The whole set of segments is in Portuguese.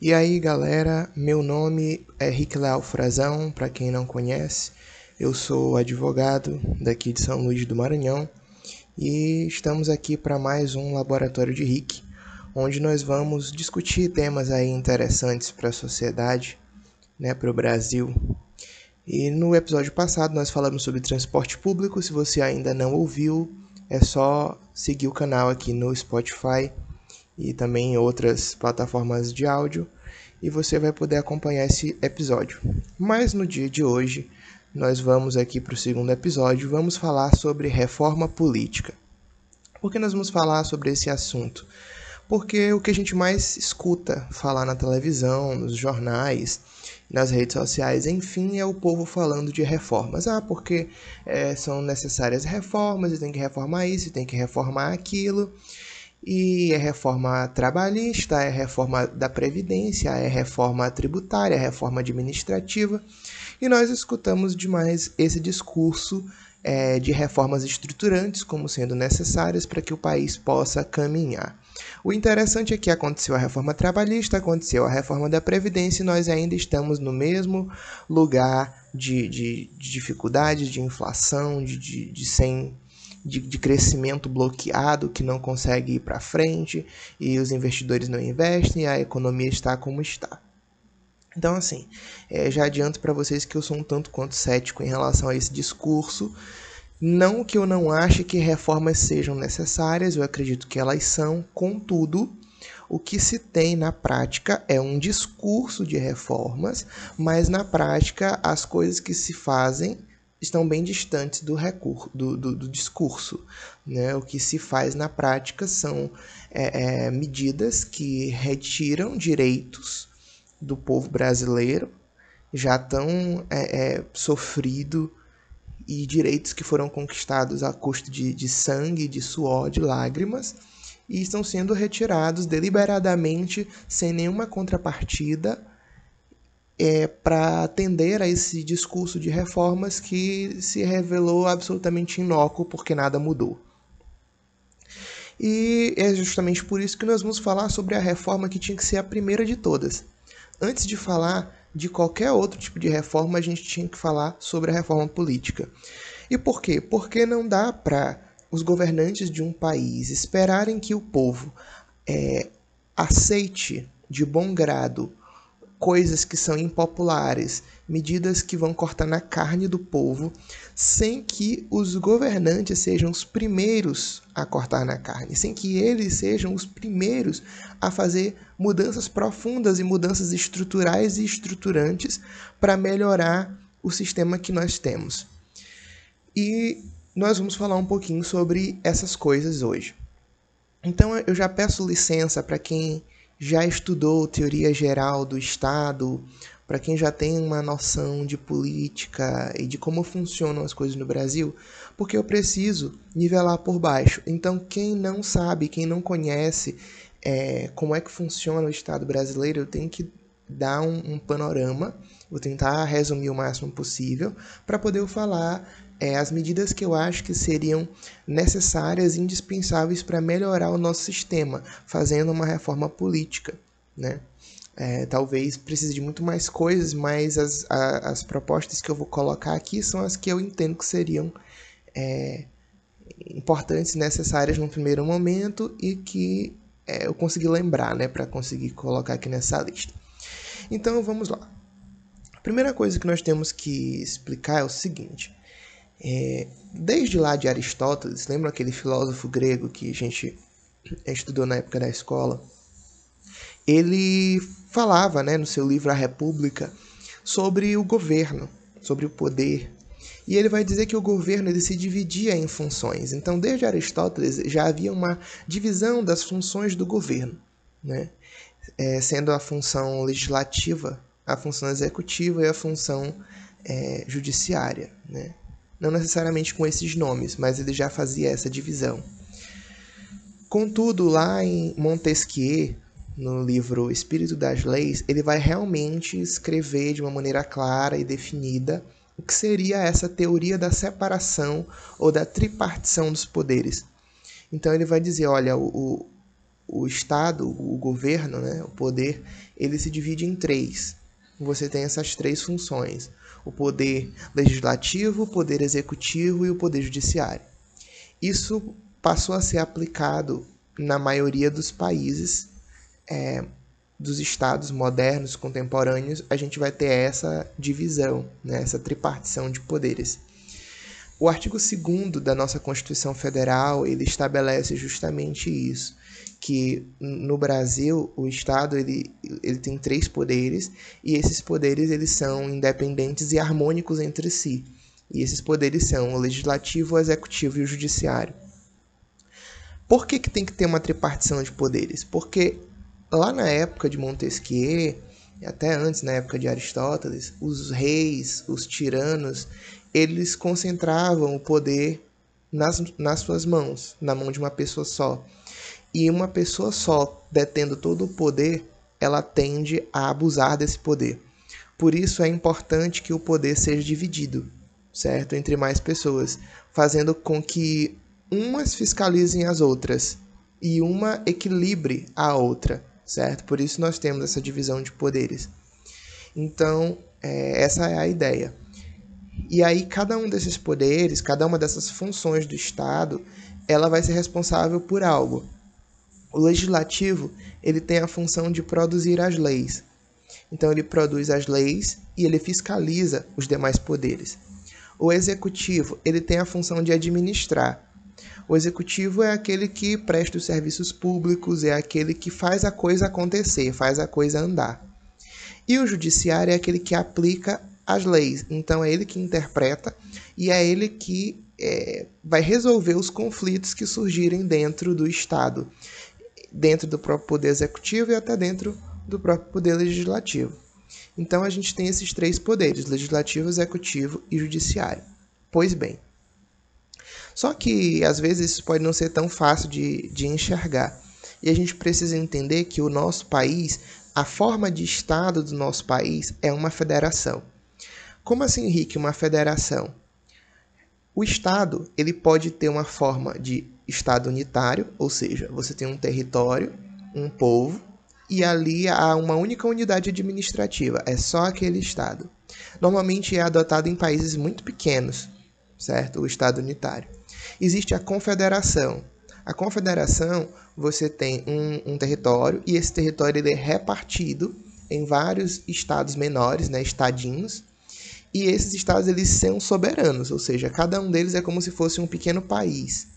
E aí, galera, meu nome é Rick Leal Frazão, para quem não conhece. Eu sou advogado daqui de São Luís do Maranhão e estamos aqui para mais um laboratório de Rick, onde nós vamos discutir temas aí interessantes para a sociedade, né, para o Brasil. E no episódio passado nós falamos sobre transporte público. Se você ainda não ouviu, é só seguir o canal aqui no Spotify e também em outras plataformas de áudio e você vai poder acompanhar esse episódio. Mas no dia de hoje, nós vamos aqui para o segundo episódio, vamos falar sobre reforma política. Por que nós vamos falar sobre esse assunto? Porque o que a gente mais escuta falar na televisão, nos jornais, nas redes sociais, enfim, é o povo falando de reformas. Ah, porque é, são necessárias reformas, e tem que reformar isso, tem que reformar aquilo e é reforma trabalhista, é reforma da Previdência, é reforma tributária, é reforma administrativa. E nós escutamos demais esse discurso é, de reformas estruturantes como sendo necessárias para que o país possa caminhar. O interessante é que aconteceu a reforma trabalhista, aconteceu a reforma da Previdência e nós ainda estamos no mesmo lugar de, de, de de inflação, de, de, de sem de, de crescimento bloqueado que não consegue ir para frente e os investidores não investem e a economia está como está. Então, assim, é, já adianto para vocês que eu sou um tanto quanto cético em relação a esse discurso. Não que eu não ache que reformas sejam necessárias, eu acredito que elas são, contudo, o que se tem na prática é um discurso de reformas, mas na prática as coisas que se fazem estão bem distantes do, recurso, do, do, do discurso. Né? O que se faz na prática são é, é, medidas que retiram direitos do povo brasileiro, já tão é, é, sofrido, e direitos que foram conquistados a custo de, de sangue, de suor, de lágrimas, e estão sendo retirados deliberadamente, sem nenhuma contrapartida, é, para atender a esse discurso de reformas que se revelou absolutamente inócuo porque nada mudou. E é justamente por isso que nós vamos falar sobre a reforma que tinha que ser a primeira de todas. Antes de falar de qualquer outro tipo de reforma, a gente tinha que falar sobre a reforma política. E por quê? Porque não dá para os governantes de um país esperarem que o povo é, aceite de bom grado coisas que são impopulares, medidas que vão cortar na carne do povo, sem que os governantes sejam os primeiros a cortar na carne, sem que eles sejam os primeiros a fazer mudanças profundas e mudanças estruturais e estruturantes para melhorar o sistema que nós temos. E nós vamos falar um pouquinho sobre essas coisas hoje. Então eu já peço licença para quem já estudou teoria geral do Estado, para quem já tem uma noção de política e de como funcionam as coisas no Brasil, porque eu preciso nivelar por baixo. Então, quem não sabe, quem não conhece é, como é que funciona o Estado brasileiro, eu tenho que dar um, um panorama, vou tentar resumir o máximo possível, para poder falar é, as medidas que eu acho que seriam necessárias e indispensáveis para melhorar o nosso sistema, fazendo uma reforma política. Né? É, talvez precise de muito mais coisas, mas as, a, as propostas que eu vou colocar aqui são as que eu entendo que seriam é, importantes e necessárias no primeiro momento e que é, eu consegui lembrar né, para conseguir colocar aqui nessa lista. Então vamos lá. A primeira coisa que nós temos que explicar é o seguinte: é, desde lá de Aristóteles, lembra aquele filósofo grego que a gente estudou na época da escola? Ele falava né, no seu livro A República sobre o governo, sobre o poder. E ele vai dizer que o governo ele se dividia em funções. Então, desde Aristóteles já havia uma divisão das funções do governo, né? É, sendo a função legislativa, a função executiva e a função é, judiciária. Né? Não necessariamente com esses nomes, mas ele já fazia essa divisão. Contudo, lá em Montesquieu, no livro Espírito das Leis, ele vai realmente escrever de uma maneira clara e definida o que seria essa teoria da separação ou da tripartição dos poderes. Então ele vai dizer, olha, o, o Estado, o governo, né, o poder, ele se divide em três. Você tem essas três funções: o poder legislativo, o poder executivo e o poder judiciário. Isso passou a ser aplicado na maioria dos países, é, dos estados modernos, contemporâneos, a gente vai ter essa divisão, né, essa tripartição de poderes. O artigo 2 da nossa Constituição Federal, ele estabelece justamente isso, que no Brasil o Estado ele, ele tem três poderes e esses poderes eles são independentes e harmônicos entre si. E esses poderes são o legislativo, o executivo e o judiciário. Por que, que tem que ter uma tripartição de poderes? Porque lá na época de Montesquieu, até antes, na época de Aristóteles, os reis, os tiranos, eles concentravam o poder nas, nas suas mãos, na mão de uma pessoa só. E uma pessoa só, detendo todo o poder, ela tende a abusar desse poder. Por isso é importante que o poder seja dividido, certo? Entre mais pessoas, fazendo com que umas fiscalizem as outras e uma equilibre a outra, certo? Por isso nós temos essa divisão de poderes. Então, é, essa é a ideia. E aí cada um desses poderes, cada uma dessas funções do Estado, ela vai ser responsável por algo. O legislativo, ele tem a função de produzir as leis. Então ele produz as leis e ele fiscaliza os demais poderes. O executivo, ele tem a função de administrar. O executivo é aquele que presta os serviços públicos, é aquele que faz a coisa acontecer, faz a coisa andar. E o judiciário é aquele que aplica as leis. Então é ele que interpreta e é ele que é, vai resolver os conflitos que surgirem dentro do Estado, dentro do próprio poder executivo e até dentro do próprio poder legislativo. Então a gente tem esses três poderes: legislativo, executivo e judiciário. Pois bem. Só que às vezes isso pode não ser tão fácil de, de enxergar. E a gente precisa entender que o nosso país, a forma de Estado do nosso país é uma federação. Como assim, Henrique, uma federação? O Estado ele pode ter uma forma de Estado unitário, ou seja, você tem um território, um povo, e ali há uma única unidade administrativa, é só aquele Estado. Normalmente é adotado em países muito pequenos, certo? O Estado unitário. Existe a confederação. A confederação, você tem um, um território, e esse território ele é repartido em vários estados menores, né, estadinhos, e esses estados eles são soberanos, ou seja, cada um deles é como se fosse um pequeno país.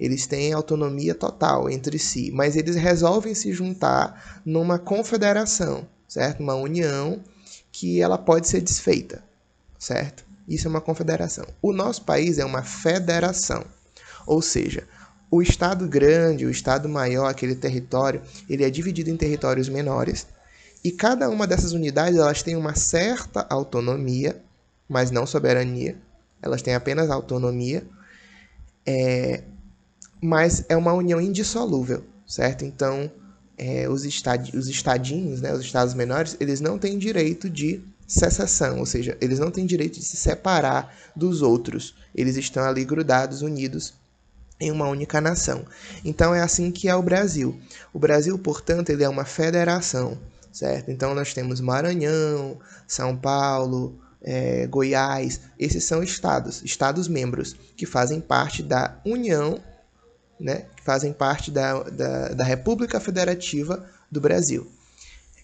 Eles têm autonomia total entre si, mas eles resolvem se juntar numa confederação, certo? Uma união que ela pode ser desfeita, certo? Isso é uma confederação. O nosso país é uma federação, ou seja, o estado grande, o estado maior, aquele território, ele é dividido em territórios menores e cada uma dessas unidades elas tem uma certa autonomia mas não soberania. Elas têm apenas autonomia. É, mas é uma união indissolúvel, certo? Então, é, os, estadi os estadinhos, né, os estados menores, eles não têm direito de secessão, ou seja, eles não têm direito de se separar dos outros. Eles estão ali grudados, unidos em uma única nação. Então é assim que é o Brasil. O Brasil, portanto, ele é uma federação, certo? Então nós temos Maranhão, São Paulo, é, Goiás, esses são estados, estados membros, que fazem parte da União, né, que fazem parte da, da, da República Federativa do Brasil.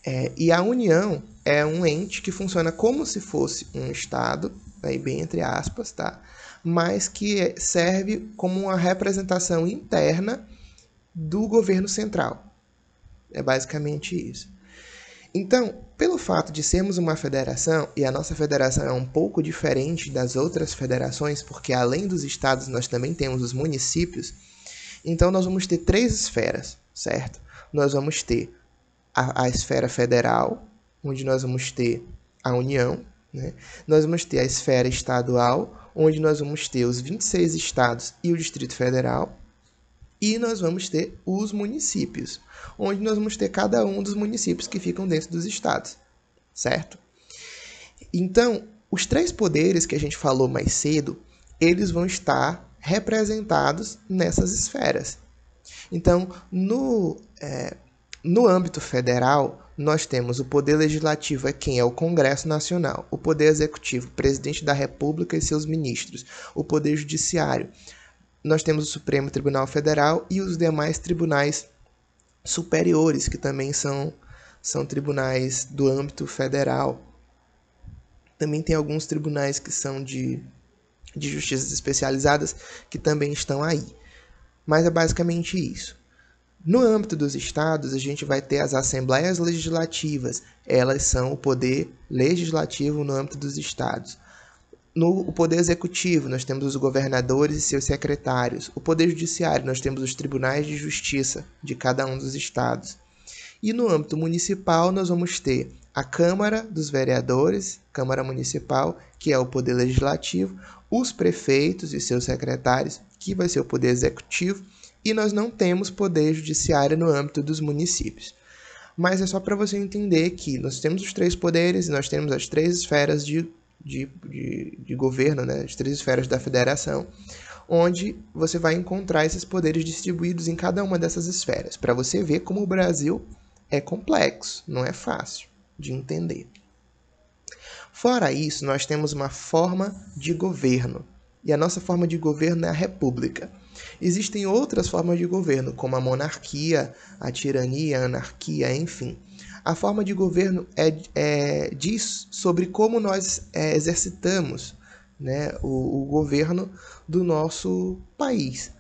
É, e a União é um ente que funciona como se fosse um Estado, aí bem entre aspas, tá? mas que serve como uma representação interna do governo central. É basicamente isso. Então, pelo fato de sermos uma federação, e a nossa federação é um pouco diferente das outras federações, porque além dos estados nós também temos os municípios, então nós vamos ter três esferas, certo? Nós vamos ter a, a esfera federal, onde nós vamos ter a União, né? nós vamos ter a esfera estadual, onde nós vamos ter os 26 estados e o Distrito Federal, e nós vamos ter os municípios, onde nós vamos ter cada um dos municípios que ficam dentro dos estados, certo? Então, os três poderes que a gente falou mais cedo, eles vão estar representados nessas esferas. Então, no, é, no âmbito federal, nós temos o Poder Legislativo, é quem é o Congresso Nacional, o Poder Executivo, Presidente da República e seus ministros, o Poder Judiciário. Nós temos o Supremo Tribunal Federal e os demais tribunais superiores, que também são, são tribunais do âmbito federal. Também tem alguns tribunais que são de, de justiças especializadas que também estão aí. Mas é basicamente isso. No âmbito dos estados, a gente vai ter as assembleias legislativas, elas são o poder legislativo no âmbito dos estados. No poder executivo, nós temos os governadores e seus secretários. O poder judiciário, nós temos os tribunais de justiça de cada um dos estados. E no âmbito municipal, nós vamos ter a Câmara dos Vereadores, Câmara Municipal, que é o poder legislativo, os prefeitos e seus secretários, que vai ser o poder executivo, e nós não temos poder judiciário no âmbito dos municípios. Mas é só para você entender que nós temos os três poderes e nós temos as três esferas de, de, de, de governo, né? as três esferas da federação, onde você vai encontrar esses poderes distribuídos em cada uma dessas esferas, para você ver como o Brasil é complexo, não é fácil de entender. Fora isso, nós temos uma forma de governo, e a nossa forma de governo é a república. Existem outras formas de governo, como a monarquia, a tirania, a anarquia, enfim. A forma de governo é, é diz sobre como nós é, exercitamos né, o, o, governo do nosso país.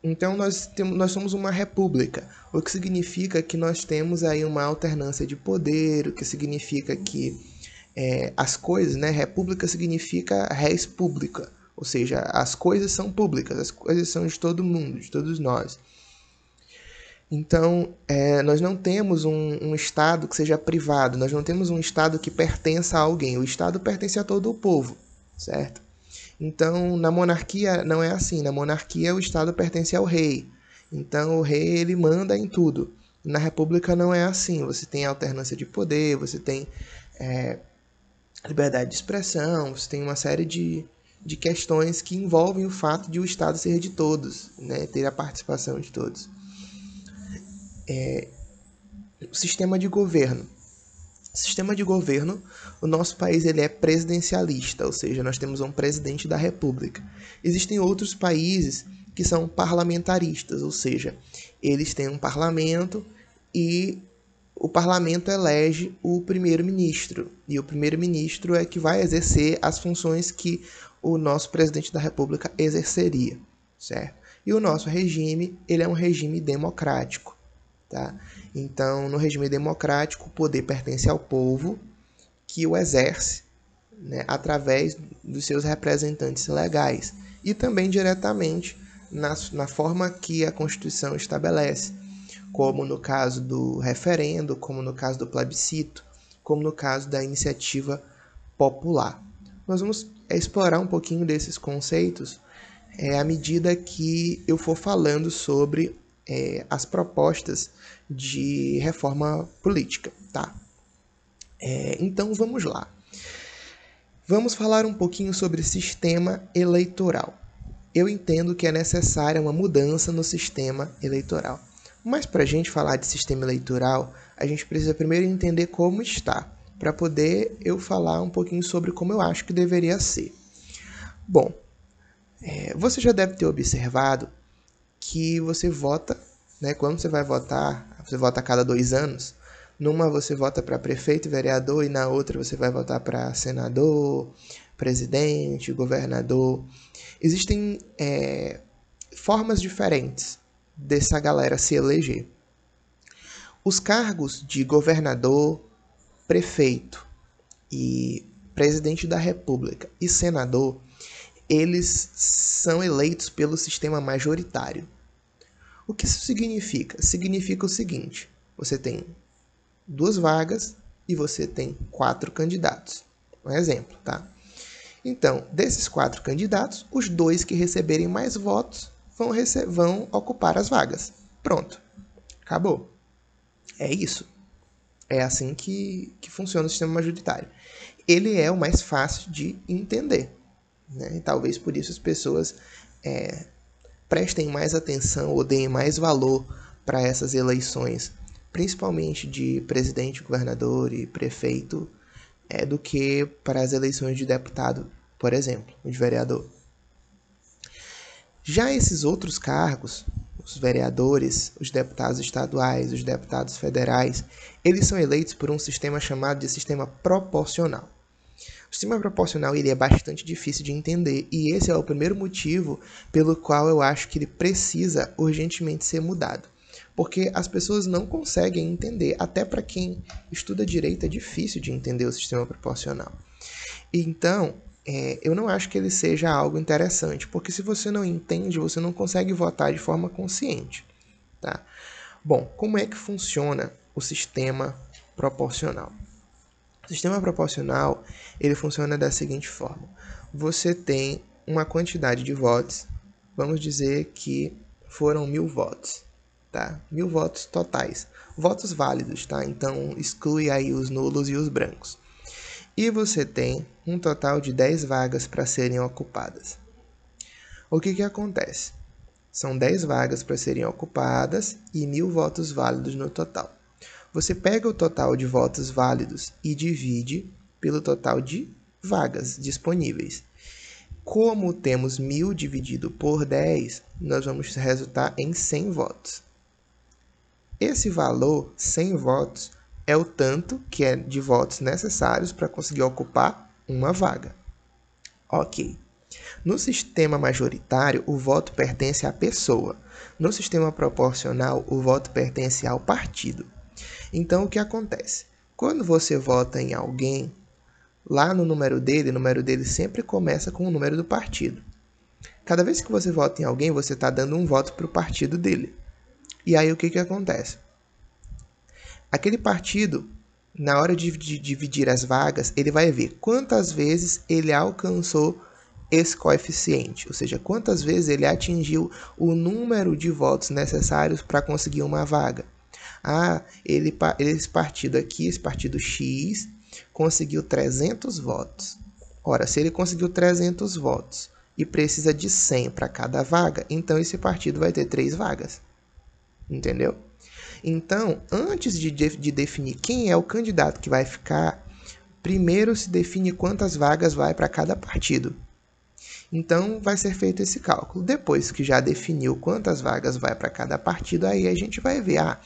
Então nós, temos, nós somos uma república, o que significa que nós temos aí uma alternância de poder, o que significa que é, as coisas, né, república significa res pública, ou seja, as coisas são públicas, as coisas são de todo mundo, de todos nós. Então, é, nós não temos um, um, Estado que seja privado, nós não temos um Estado que pertença a alguém. O Estado pertence a todo o povo, certo? Então, na monarquia não é assim. Na monarquia, o Estado pertence ao rei. Então, o rei ele manda em tudo. Na república não é assim. Você tem alternância de poder, você tem é, liberdade de expressão, você tem uma série de, de questões que envolvem o fato de o Estado ser de todos, né, ter a participação de todos. É, o sistema de governo. Sistema de governo, o nosso país ele é presidencialista, ou seja, nós temos um presidente da República. Existem outros países que são parlamentaristas, ou seja, eles têm um parlamento e o parlamento elege o primeiro-ministro. E o primeiro-ministro é que vai exercer as funções que o nosso presidente da República exerceria, certo? E o nosso regime, ele é um regime democrático, tá? Então, no regime democrático, o poder pertence ao povo que o exerce, né, através dos seus representantes legais e também diretamente na, na forma que a Constituição estabelece, como no caso do referendo, como no caso do plebiscito, como no caso da iniciativa popular. Nós vamos explorar um pouquinho desses conceitos é, à medida que eu for falando sobre é, as propostas de reforma política, tá? É, então vamos lá. Vamos falar um pouquinho sobre sistema eleitoral. Eu entendo que é necessária uma mudança no sistema eleitoral. Mas para a gente falar de sistema eleitoral, a gente precisa primeiro entender como está para poder eu falar um pouquinho sobre como eu acho que deveria ser. Bom, é, você já deve ter observado que você vota, né? Quando você vai votar, você vota a cada dois anos. Numa você vota para prefeito, vereador, e na outra você vai votar para senador, presidente, governador. Existem é, formas diferentes dessa galera se eleger. Os cargos de governador, prefeito e presidente da República e senador, eles são eleitos pelo sistema majoritário. O que isso significa? Significa o seguinte: você tem duas vagas e você tem quatro candidatos. Um exemplo, tá? Então, desses quatro candidatos, os dois que receberem mais votos vão, vão ocupar as vagas. Pronto. Acabou. É isso. É assim que, que funciona o sistema majoritário. Ele é o mais fácil de entender. Né? E talvez por isso as pessoas é, prestem mais atenção ou deem mais valor para essas eleições, principalmente de presidente, governador e prefeito, é, do que para as eleições de deputado, por exemplo, de vereador. Já esses outros cargos, os vereadores, os deputados estaduais, os deputados federais, eles são eleitos por um sistema chamado de sistema proporcional. O sistema proporcional ele é bastante difícil de entender e esse é o primeiro motivo pelo qual eu acho que ele precisa urgentemente ser mudado. Porque as pessoas não conseguem entender, até para quem estuda direito é difícil de entender o sistema proporcional. Então, é, eu não acho que ele seja algo interessante, porque se você não entende, você não consegue votar de forma consciente. Tá? Bom, como é que funciona o sistema proporcional? O sistema proporcional ele funciona da seguinte forma: você tem uma quantidade de votos, vamos dizer que foram mil votos, tá? Mil votos totais, votos válidos, tá? Então exclui aí os nulos e os brancos. E você tem um total de 10 vagas para serem ocupadas. O que, que acontece? São 10 vagas para serem ocupadas e mil votos válidos no total. Você pega o total de votos válidos e divide pelo total de vagas disponíveis. Como temos 1000 dividido por 10, nós vamos resultar em 100 votos. Esse valor, 100 votos, é o tanto que é de votos necessários para conseguir ocupar uma vaga. Ok. No sistema majoritário, o voto pertence à pessoa. No sistema proporcional, o voto pertence ao partido. Então, o que acontece? Quando você vota em alguém, lá no número dele, o número dele sempre começa com o número do partido. Cada vez que você vota em alguém, você está dando um voto para o partido dele. E aí o que, que acontece? Aquele partido, na hora de, de dividir as vagas, ele vai ver quantas vezes ele alcançou esse coeficiente, ou seja, quantas vezes ele atingiu o número de votos necessários para conseguir uma vaga. Ah, ele, esse partido aqui, esse partido X, conseguiu 300 votos. Ora, se ele conseguiu 300 votos e precisa de 100 para cada vaga, então esse partido vai ter três vagas. Entendeu? Então, antes de, de definir quem é o candidato que vai ficar, primeiro se define quantas vagas vai para cada partido. Então, vai ser feito esse cálculo. Depois que já definiu quantas vagas vai para cada partido, aí a gente vai ver, ah,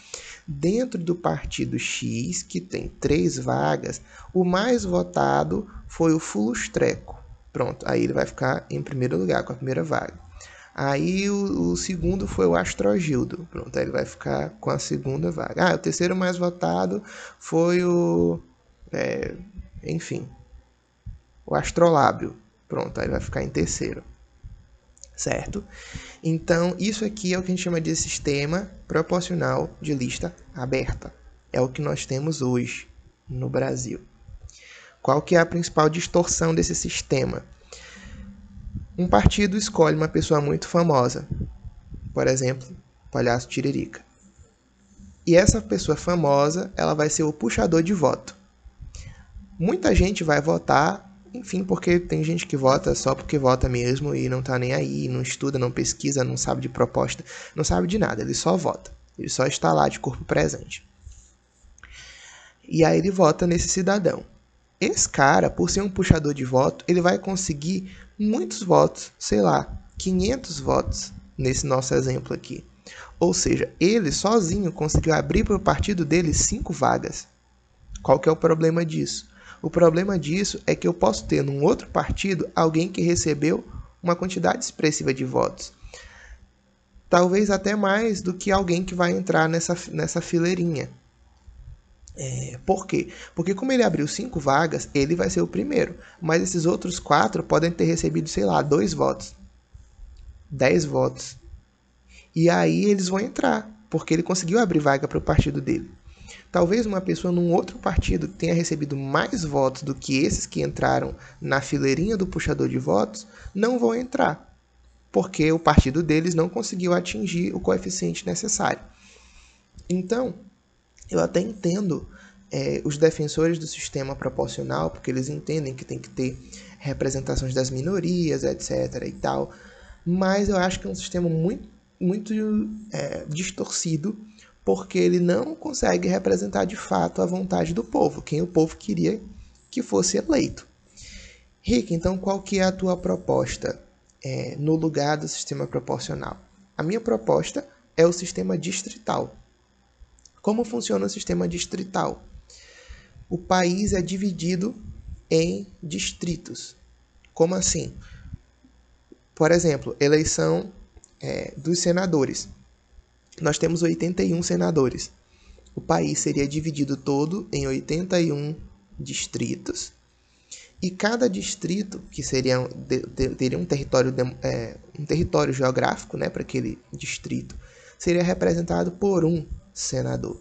Dentro do partido X, que tem três vagas, o mais votado foi o Fulustreco. Pronto, aí ele vai ficar em primeiro lugar com a primeira vaga. Aí o, o, segundo foi o Astrogildo. Pronto, aí ele vai ficar com a segunda vaga. Ah, o terceiro mais votado foi o. É, enfim, o Astrolábio. Pronto, aí vai ficar em terceiro certo? Então, isso aqui é o que a gente chama de sistema proporcional de lista aberta. É o que nós temos hoje no Brasil. Qual que é a principal distorção desse sistema? Um partido escolhe uma pessoa muito famosa, por exemplo, Palhaço Tiririca. E essa pessoa famosa, ela vai ser o puxador de voto. Muita gente vai votar enfim, porque tem gente que vota só porque vota mesmo e não tá nem aí, não estuda, não pesquisa, não sabe de proposta, não sabe de nada, ele só vota. Ele só está lá de corpo presente. E aí ele vota nesse cidadão. Esse cara, por ser um puxador de voto, ele vai conseguir muitos votos, sei lá, 500 votos nesse nosso exemplo aqui. Ou seja, ele sozinho conseguiu abrir para o partido dele cinco vagas. Qual que é o problema disso? O problema disso é que eu posso ter num outro partido alguém que recebeu uma quantidade expressiva de votos. Talvez até mais do que alguém que vai entrar nessa, nessa fileirinha. É, por quê? Porque como ele abriu cinco vagas, ele vai ser o primeiro. Mas esses outros quatro podem ter recebido, sei lá, dois votos. Dez votos. E aí eles vão entrar, porque ele conseguiu abrir vaga para o partido dele. Talvez uma pessoa num outro partido tenha recebido mais votos do que esses que entraram na fileirinha do puxador de votos não vão entrar, porque o partido deles não conseguiu atingir o coeficiente necessário. Então, eu até entendo é, os defensores do sistema proporcional, porque eles entendem que tem que ter representações das minorias, etc. e tal. mas eu acho que é um sistema muito, muito é, distorcido, porque ele não consegue representar de fato a vontade do povo, quem o povo queria que fosse eleito. Rick, então qual que é a tua proposta é, no lugar do sistema proporcional? A minha proposta é o sistema distrital. Como funciona o sistema distrital? O país é dividido em distritos. Como assim? Por exemplo, eleição é, dos senadores. Nós temos 81 senadores. O país seria dividido todo em 81 distritos. E cada distrito, que seria, teria um território, é, um território geográfico né, para aquele distrito, seria representado por um senador.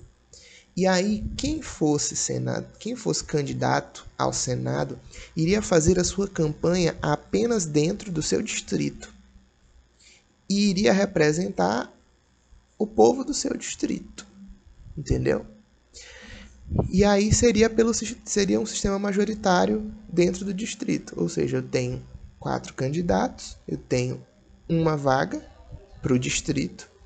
E aí, quem fosse senado, quem fosse candidato ao Senado, iria fazer a sua campanha apenas dentro do seu distrito. E iria representar o povo do seu distrito. Entendeu? E aí seria, pelo, seria um sistema majoritário dentro do distrito. Ou seja, eu tenho quatro candidatos, eu tenho uma vaga para o distrito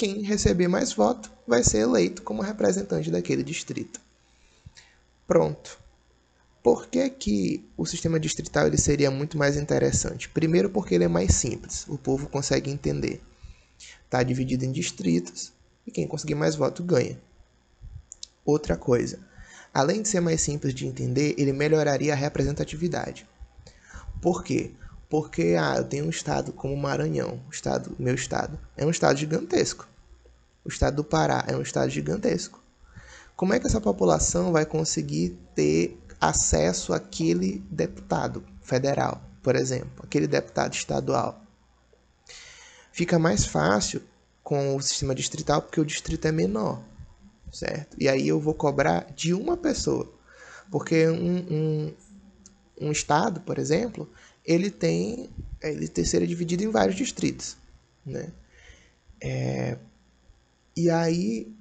quem receber mais voto vai ser eleito como representante daquele distrito. Pronto. Por que, que o sistema distrital ele seria muito mais interessante? Primeiro porque ele é mais simples, o povo consegue entender. Está dividido em distritos e quem conseguir mais voto ganha. Outra coisa, além de ser mais simples de entender, ele melhoraria a representatividade. Por quê? Porque ah, eu tenho um estado como Maranhão, o estado, meu estado, é um estado gigantesco. O estado do Pará é um estado gigantesco. Como é que essa população vai conseguir ter acesso àquele deputado federal, por exemplo, aquele deputado estadual? Fica mais fácil com o sistema distrital porque o distrito é menor, certo? E aí eu vou cobrar de uma pessoa, porque um, um, um estado, por exemplo, ele tem ele seria dividido em vários distritos, né? É, e aí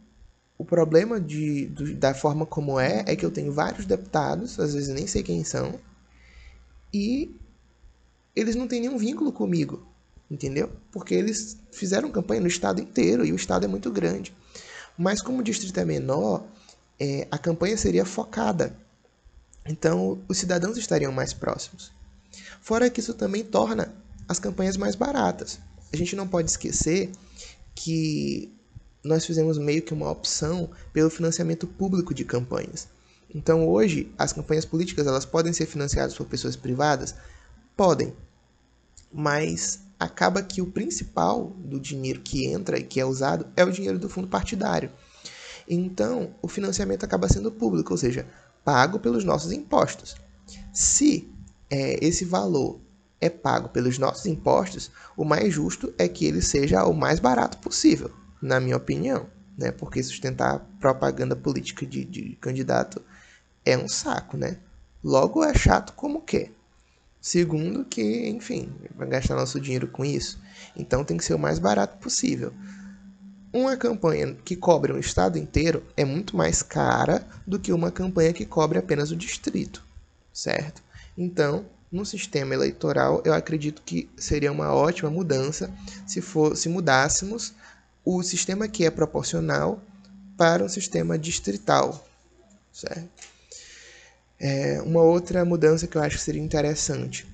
o problema de, do, da forma como é é que eu tenho vários deputados, às vezes nem sei quem são, e eles não têm nenhum vínculo comigo, entendeu? Porque eles fizeram campanha no estado inteiro e o estado é muito grande. Mas como o distrito é menor, é, a campanha seria focada. Então os cidadãos estariam mais próximos. Fora que isso também torna as campanhas mais baratas. A gente não pode esquecer que nós fizemos meio que uma opção pelo financiamento público de campanhas. Então hoje as campanhas políticas elas podem ser financiadas por pessoas privadas, podem, mas acaba que o principal do dinheiro que entra e que é usado é o dinheiro do fundo partidário. Então o financiamento acaba sendo público, ou seja, pago pelos nossos impostos. Se é, esse valor é pago pelos nossos impostos, o mais justo é que ele seja o mais barato possível, na minha opinião, né? Porque sustentar propaganda política de, de candidato é um saco, né? Logo é chato como que. Segundo que, enfim, vai gastar nosso dinheiro com isso. Então tem que ser o mais barato possível. Uma campanha que cobre um estado inteiro é muito mais cara do que uma campanha que cobre apenas o distrito, certo? Então, no sistema eleitoral, eu acredito que seria uma ótima mudança se, for, se mudássemos o sistema que é proporcional para um sistema distrital. Certo? É, uma outra mudança que eu acho que seria interessante,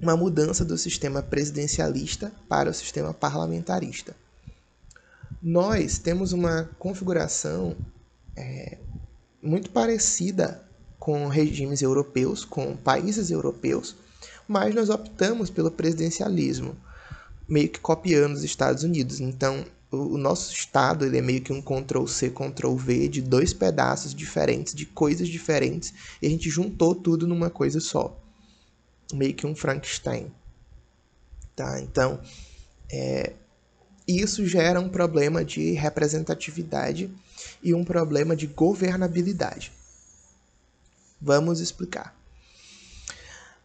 uma mudança do sistema presidencialista para o sistema parlamentarista. Nós temos uma configuração é, muito parecida com regimes europeus, com países europeus, mas nós optamos pelo presidencialismo, meio que copiando os Estados Unidos. Então, o nosso estado ele é meio que um Ctrl C, Ctrl V de dois pedaços diferentes, de coisas diferentes, e a gente juntou tudo numa coisa só. Meio que um Frankenstein. Tá? Então, é, isso gera um problema de representatividade e um problema de governabilidade. Vamos explicar.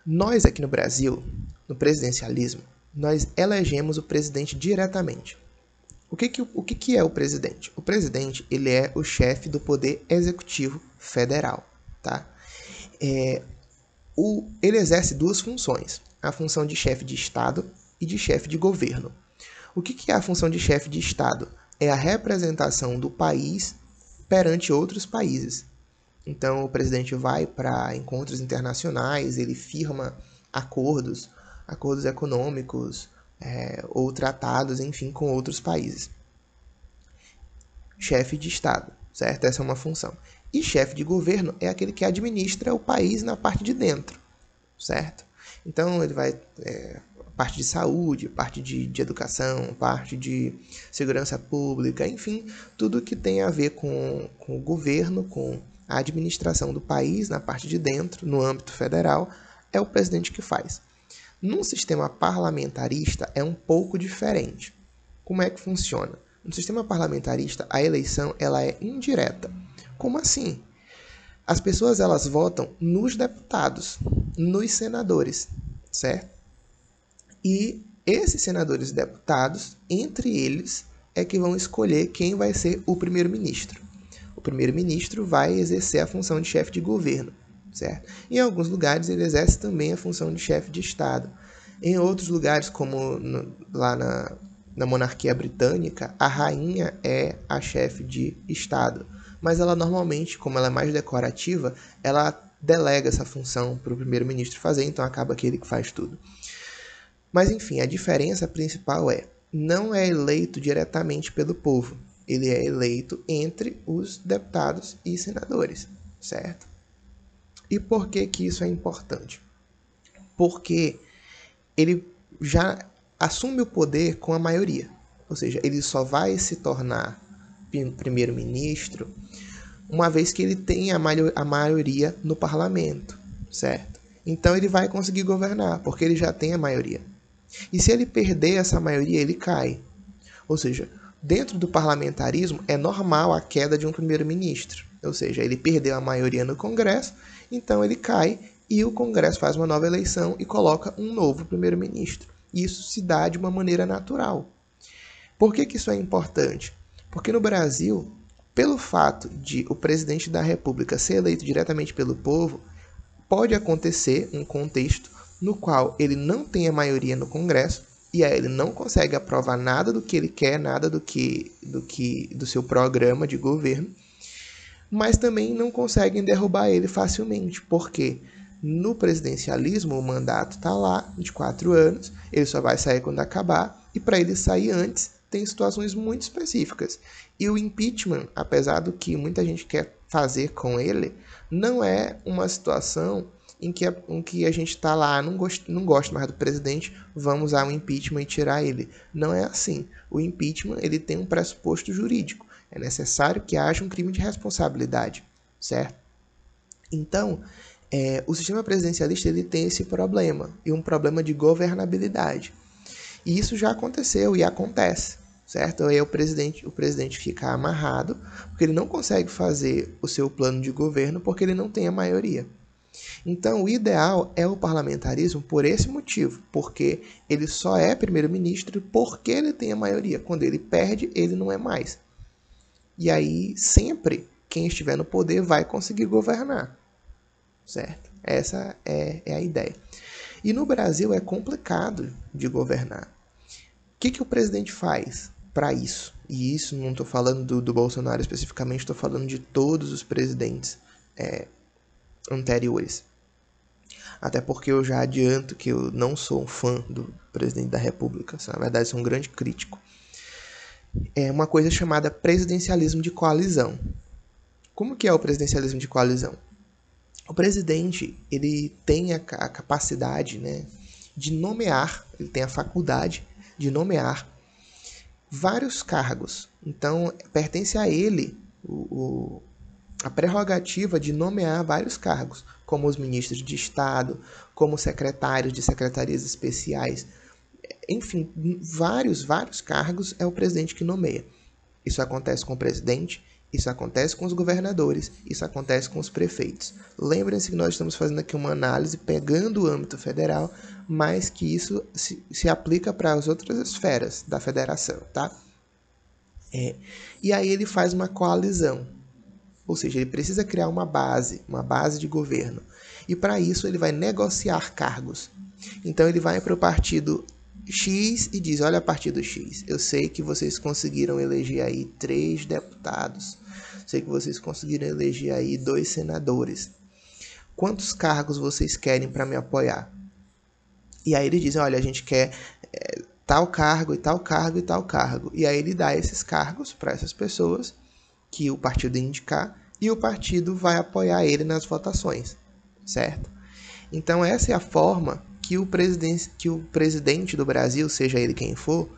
Nós aqui no Brasil, no presidencialismo, nós elegemos o presidente diretamente. O que, que, o que, que é o presidente? O presidente ele é o chefe do poder executivo federal. Tá? É, o, ele exerce duas funções: a função de chefe de Estado e de chefe de governo. O que é a função de chefe de Estado? É a representação do país perante outros países. Então, o presidente vai para encontros internacionais, ele firma acordos, acordos econômicos é, ou tratados, enfim, com outros países. Chefe de Estado, certo? Essa é uma função. E chefe de governo é aquele que administra o país na parte de dentro, certo? Então, ele vai é, parte de saúde, parte de, de educação, parte de segurança pública, enfim, tudo que tem a ver com, com o governo, com a administração do país na parte de dentro, no âmbito federal, é o presidente que faz. Num sistema parlamentarista é um pouco diferente. Como é que funciona? No sistema parlamentarista, a eleição ela é indireta. Como assim? As pessoas elas votam nos deputados, nos senadores, certo? E esses senadores e deputados, entre eles, é que vão escolher quem vai ser o primeiro-ministro. Primeiro-ministro vai exercer a função de chefe de governo, certo? Em alguns lugares ele exerce também a função de chefe de Estado. Em outros lugares, como no, lá na, na monarquia britânica, a rainha é a chefe de Estado. Mas ela normalmente, como ela é mais decorativa, ela delega essa função para o primeiro-ministro fazer, então acaba que ele que faz tudo. Mas enfim, a diferença principal é: não é eleito diretamente pelo povo, ele é eleito entre os deputados e senadores, certo? E por que que isso é importante? Porque ele já assume o poder com a maioria, ou seja, ele só vai se tornar primeiro-ministro uma vez que ele tem a, a maioria no parlamento, certo? Então ele vai conseguir governar, porque ele já tem a maioria. E se ele perder essa maioria, ele cai. Ou seja, dentro do parlamentarismo é normal a queda de um primeiro-ministro. Ou seja, ele perdeu a maioria no Congresso, então ele cai e o Congresso faz uma nova eleição e coloca um novo primeiro-ministro. Isso se dá de uma maneira natural. Por que, que isso é importante? Porque no Brasil, pelo fato de o presidente da República ser eleito diretamente pelo povo, pode acontecer um contexto no qual ele não tem a maioria no Congresso e aí ele não consegue aprovar nada do que ele quer, nada do que do que do seu programa de governo, mas também não conseguem derrubar ele facilmente, porque no presidencialismo o mandato está lá de quatro anos, ele só vai sair quando acabar e para ele sair antes tem situações muito específicas. E o impeachment, apesar do que muita gente quer fazer com ele, não é uma situação em que a, em que a gente está lá, não gosta, não gosta mais do presidente, vamos usar o impeachment e tirar ele. Não é assim. O impeachment ele tem um pressuposto jurídico. É necessário que haja um crime de responsabilidade, certo? Então, é, o sistema presidencialista ele tem esse problema e um problema de governabilidade. E isso já aconteceu e acontece, certo? Aí o presidente, o presidente fica amarrado porque ele não consegue fazer o seu plano de governo porque ele não tem a maioria. Então, o ideal é o parlamentarismo por esse motivo, porque ele só é primeiro-ministro porque ele tem a maioria. Quando ele perde, ele não é mais. E aí, sempre quem estiver no poder vai conseguir governar. Certo? Essa é, é a ideia. E no Brasil é complicado de governar. O que, que o presidente faz para isso? E isso não estou falando do, do, Bolsonaro especificamente, estou falando de todos os presidentes é, anteriores. Até porque eu já adianto que eu não sou um fã do presidente da República, na verdade sou um grande crítico. É uma coisa chamada presidencialismo de coalizão. Como que é o presidencialismo de coalizão? O presidente ele tem a, capacidade né, de nomear, ele tem a faculdade de nomear vários cargos. Então pertence a ele o, o a prerrogativa de nomear vários cargos, como os ministros de Estado, como secretários de secretarias especiais, enfim, vários, vários cargos é o presidente que nomeia. Isso acontece com o presidente, isso acontece com os governadores, isso acontece com os prefeitos. Lembrem-se que nós estamos fazendo aqui uma análise pegando o âmbito federal, mas que isso se, se aplica para as outras esferas da federação, tá? É, e aí ele faz uma coalizão, ou seja, ele precisa criar uma base, uma base de governo. E para isso ele vai negociar cargos. Então ele vai para o partido X e diz: Olha, partido X, eu sei que vocês conseguiram eleger aí três deputados, sei que vocês conseguiram eleger aí dois senadores. Quantos cargos vocês querem para me apoiar? E aí eles dizem: Olha, a gente quer é, tal cargo e tal cargo e tal cargo. E aí ele dá esses cargos para essas pessoas que o partido indicar e o partido vai apoiar ele nas votações, certo? Então essa é a forma que o presidente, que o presidente do Brasil, seja ele quem for,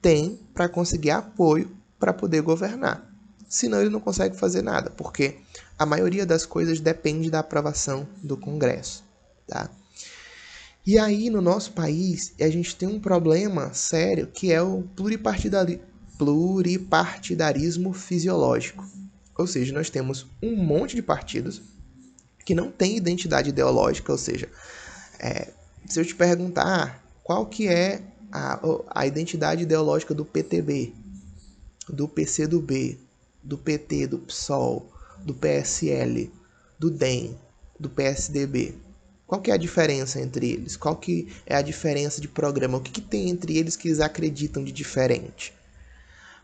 tem para conseguir apoio para poder governar. Senão ele não consegue fazer nada, porque a maioria das coisas depende da aprovação do Congresso, tá? E aí no nosso país a gente tem um problema sério que é o pluripartidarismo fisiológico. Ou seja, nós temos um monte de partidos que não têm identidade ideológica, ou seja, é, se eu te perguntar qual que é a, a identidade ideológica do PTB, do PCdoB, do PT, do PSOL, do PSL, do DEM, do PSDB, qual que é a diferença entre eles? Qual que é a diferença de programa? O que, que tem entre eles que eles acreditam de diferente?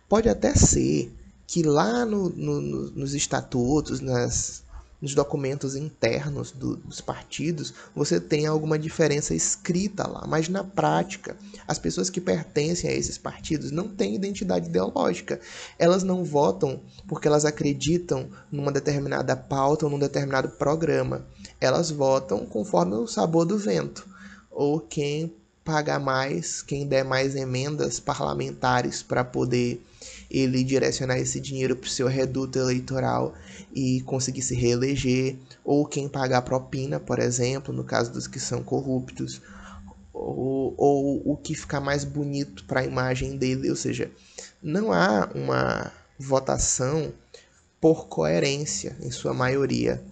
Pode até ser que lá no, no, nos estatutos, nas, nos documentos internos do, dos partidos, você tem alguma diferença escrita lá, mas na prática, as pessoas que pertencem a esses partidos não têm identidade ideológica. Elas não votam porque elas acreditam numa determinada pauta ou num determinado programa. Elas votam conforme o sabor do vento, ou quem pagar mais, quem der mais emendas parlamentares para poder ele direcionar esse dinheiro para o seu reduto eleitoral e conseguir se reeleger, ou quem pagar propina, por exemplo, no caso dos que são corruptos, ou, ou o que ficar mais bonito para a imagem dele, ou seja, não há uma votação por coerência em sua maioria.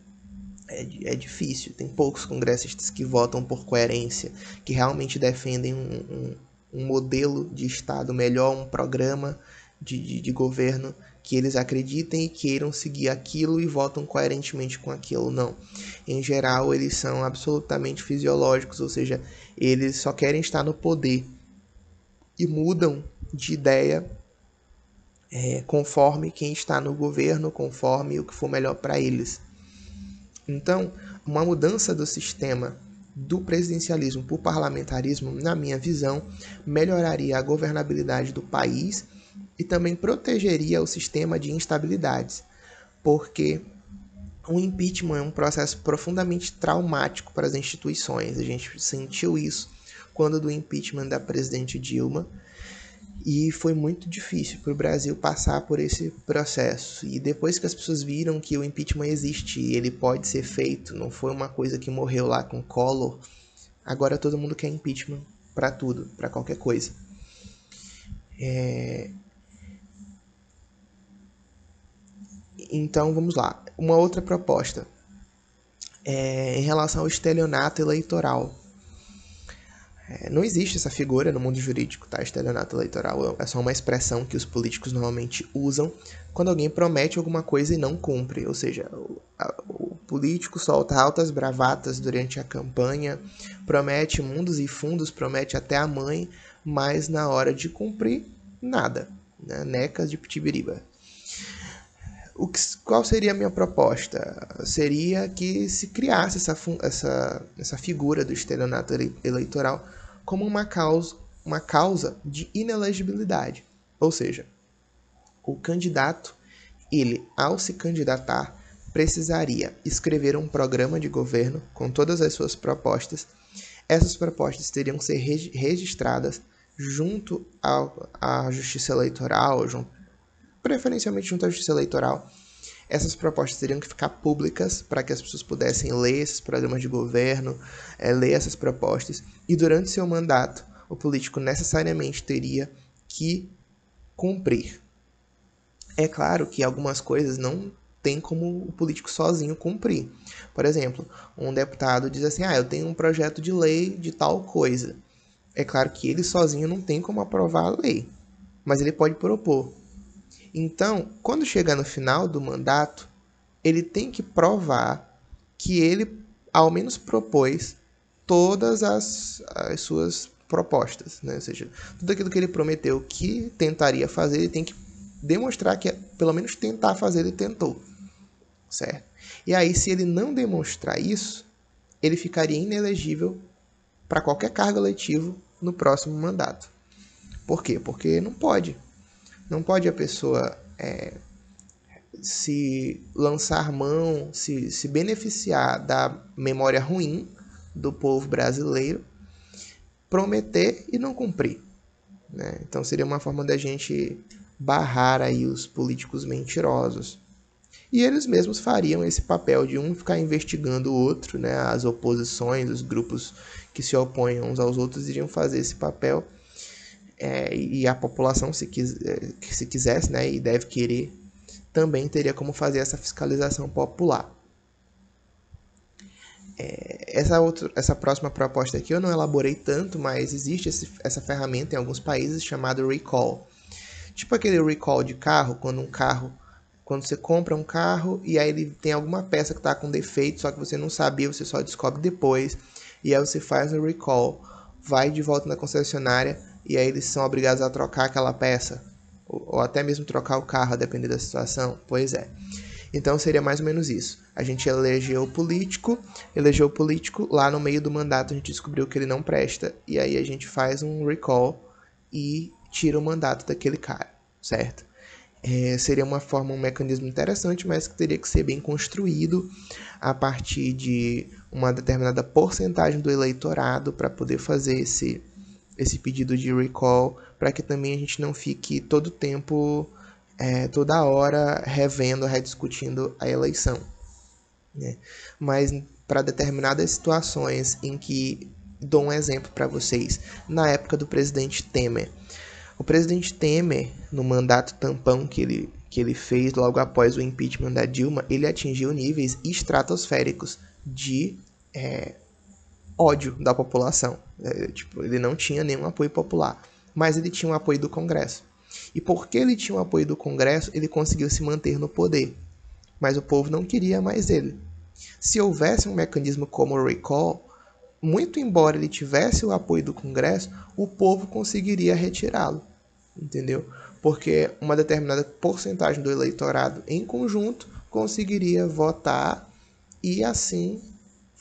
É, é difícil, tem poucos congressistas que votam por coerência, que realmente defendem um, um, um modelo de Estado melhor, um programa de, de, de governo que eles acreditem e queiram seguir aquilo e votam coerentemente com aquilo, não. Em geral, eles são absolutamente fisiológicos, ou seja, eles só querem estar no poder e mudam de ideia é, conforme quem está no governo, conforme o que for melhor para eles. Então, uma mudança do sistema do presidencialismo para o parlamentarismo, na minha visão, melhoraria a governabilidade do país e também protegeria o sistema de instabilidades, porque o impeachment é um processo profundamente traumático para as instituições. A gente sentiu isso quando do impeachment da presidente Dilma e foi muito difícil para o Brasil passar por esse processo. E depois que as pessoas viram que o impeachment existe e ele pode ser feito, não foi uma coisa que morreu lá com Collor, agora todo mundo quer impeachment para tudo, para qualquer coisa. É, Então vamos lá. Uma outra proposta é em relação ao estelionato eleitoral. É, não existe essa figura no mundo jurídico, tá? Estelionato eleitoral é só uma expressão que os políticos normalmente usam quando alguém promete alguma coisa e não cumpre. Ou seja, o, a, o político solta altas bravatas durante a campanha, promete mundos e fundos, promete até a mãe, mas na hora de cumprir, nada. Né? Necas de Pitibiriba. O que, qual seria a minha proposta? Seria que se criasse essa, essa, essa figura do estelionato eleitoral como uma causa, uma causa de inelegibilidade. Ou seja, o candidato, ele, ao se candidatar, precisaria escrever um programa de governo com todas as suas propostas. Essas propostas teriam que ser registradas junto à Justiça Eleitoral, junto preferencialmente junto à Justiça Eleitoral. Essas propostas teriam que ficar públicas para que as pessoas pudessem ler esses programas de governo, é, ler essas propostas. E durante seu mandato, o político necessariamente teria que cumprir. É claro que algumas coisas não tem como o político sozinho cumprir. Por exemplo, um deputado diz assim: "Ah, eu tenho um projeto de lei de tal coisa". É claro que ele sozinho não tem como aprovar a lei, mas ele pode propor. Então, quando chegar no final do mandato, ele tem que provar que ele, ao menos, propôs todas as, as suas propostas, né? Ou seja, tudo aquilo que ele prometeu que tentaria fazer, ele tem que demonstrar que, pelo menos tentar fazer, ele tentou, certo? E aí, se ele não demonstrar isso, ele ficaria inelegível para qualquer cargo eletivo no próximo mandato. Por quê? Porque não pode. Não pode a pessoa é, se lançar mão, se, se beneficiar da memória ruim do povo brasileiro, prometer e não cumprir. Né? Então seria uma forma da gente barrar aí os políticos mentirosos. E eles mesmos fariam esse papel de um ficar investigando o outro, né? as oposições, os grupos que se opõem uns aos outros iriam fazer esse papel. É, e a população, se, quis, é, se quisesse né, e deve querer também teria como fazer essa fiscalização popular. É, essa, outra, essa próxima proposta aqui eu não elaborei tanto, mas existe esse, essa ferramenta em alguns países chamada recall. Tipo aquele recall de carro, quando um carro, quando você compra um carro e aí ele tem alguma peça que está com defeito, só que você não sabia, você só descobre depois, e aí você faz o recall, vai de volta na concessionária e aí eles são obrigados a trocar aquela peça ou até mesmo trocar o carro, a depender da situação? Pois é. Então seria mais ou menos isso. A gente elegeu o político, elegeu o político, lá no meio do mandato a gente descobriu que ele não presta, e aí a gente faz um recall e tira o mandato daquele cara, certo? É, seria uma forma, um mecanismo interessante, mas que teria que ser bem construído a partir de uma determinada porcentagem do eleitorado para poder fazer esse, esse pedido de recall para que também a gente não fique todo tempo, é, toda hora revendo, rediscutindo a eleição. Né? Mas para determinadas situações em que dou um exemplo para vocês, na época do presidente Temer. O presidente Temer, no mandato tampão que ele, que ele fez logo após o impeachment da Dilma, ele atingiu níveis estratosféricos de é, ódio da população. É, tipo, ele não tinha nenhum apoio popular, mas ele tinha o apoio do Congresso. E porque ele tinha o apoio do Congresso, ele conseguiu se manter no poder. Mas o povo não queria mais ele. Se houvesse um mecanismo como o recall, muito embora ele tivesse o apoio do Congresso, o povo conseguiria retirá-lo. Entendeu? Porque uma determinada porcentagem do eleitorado em conjunto conseguiria votar e assim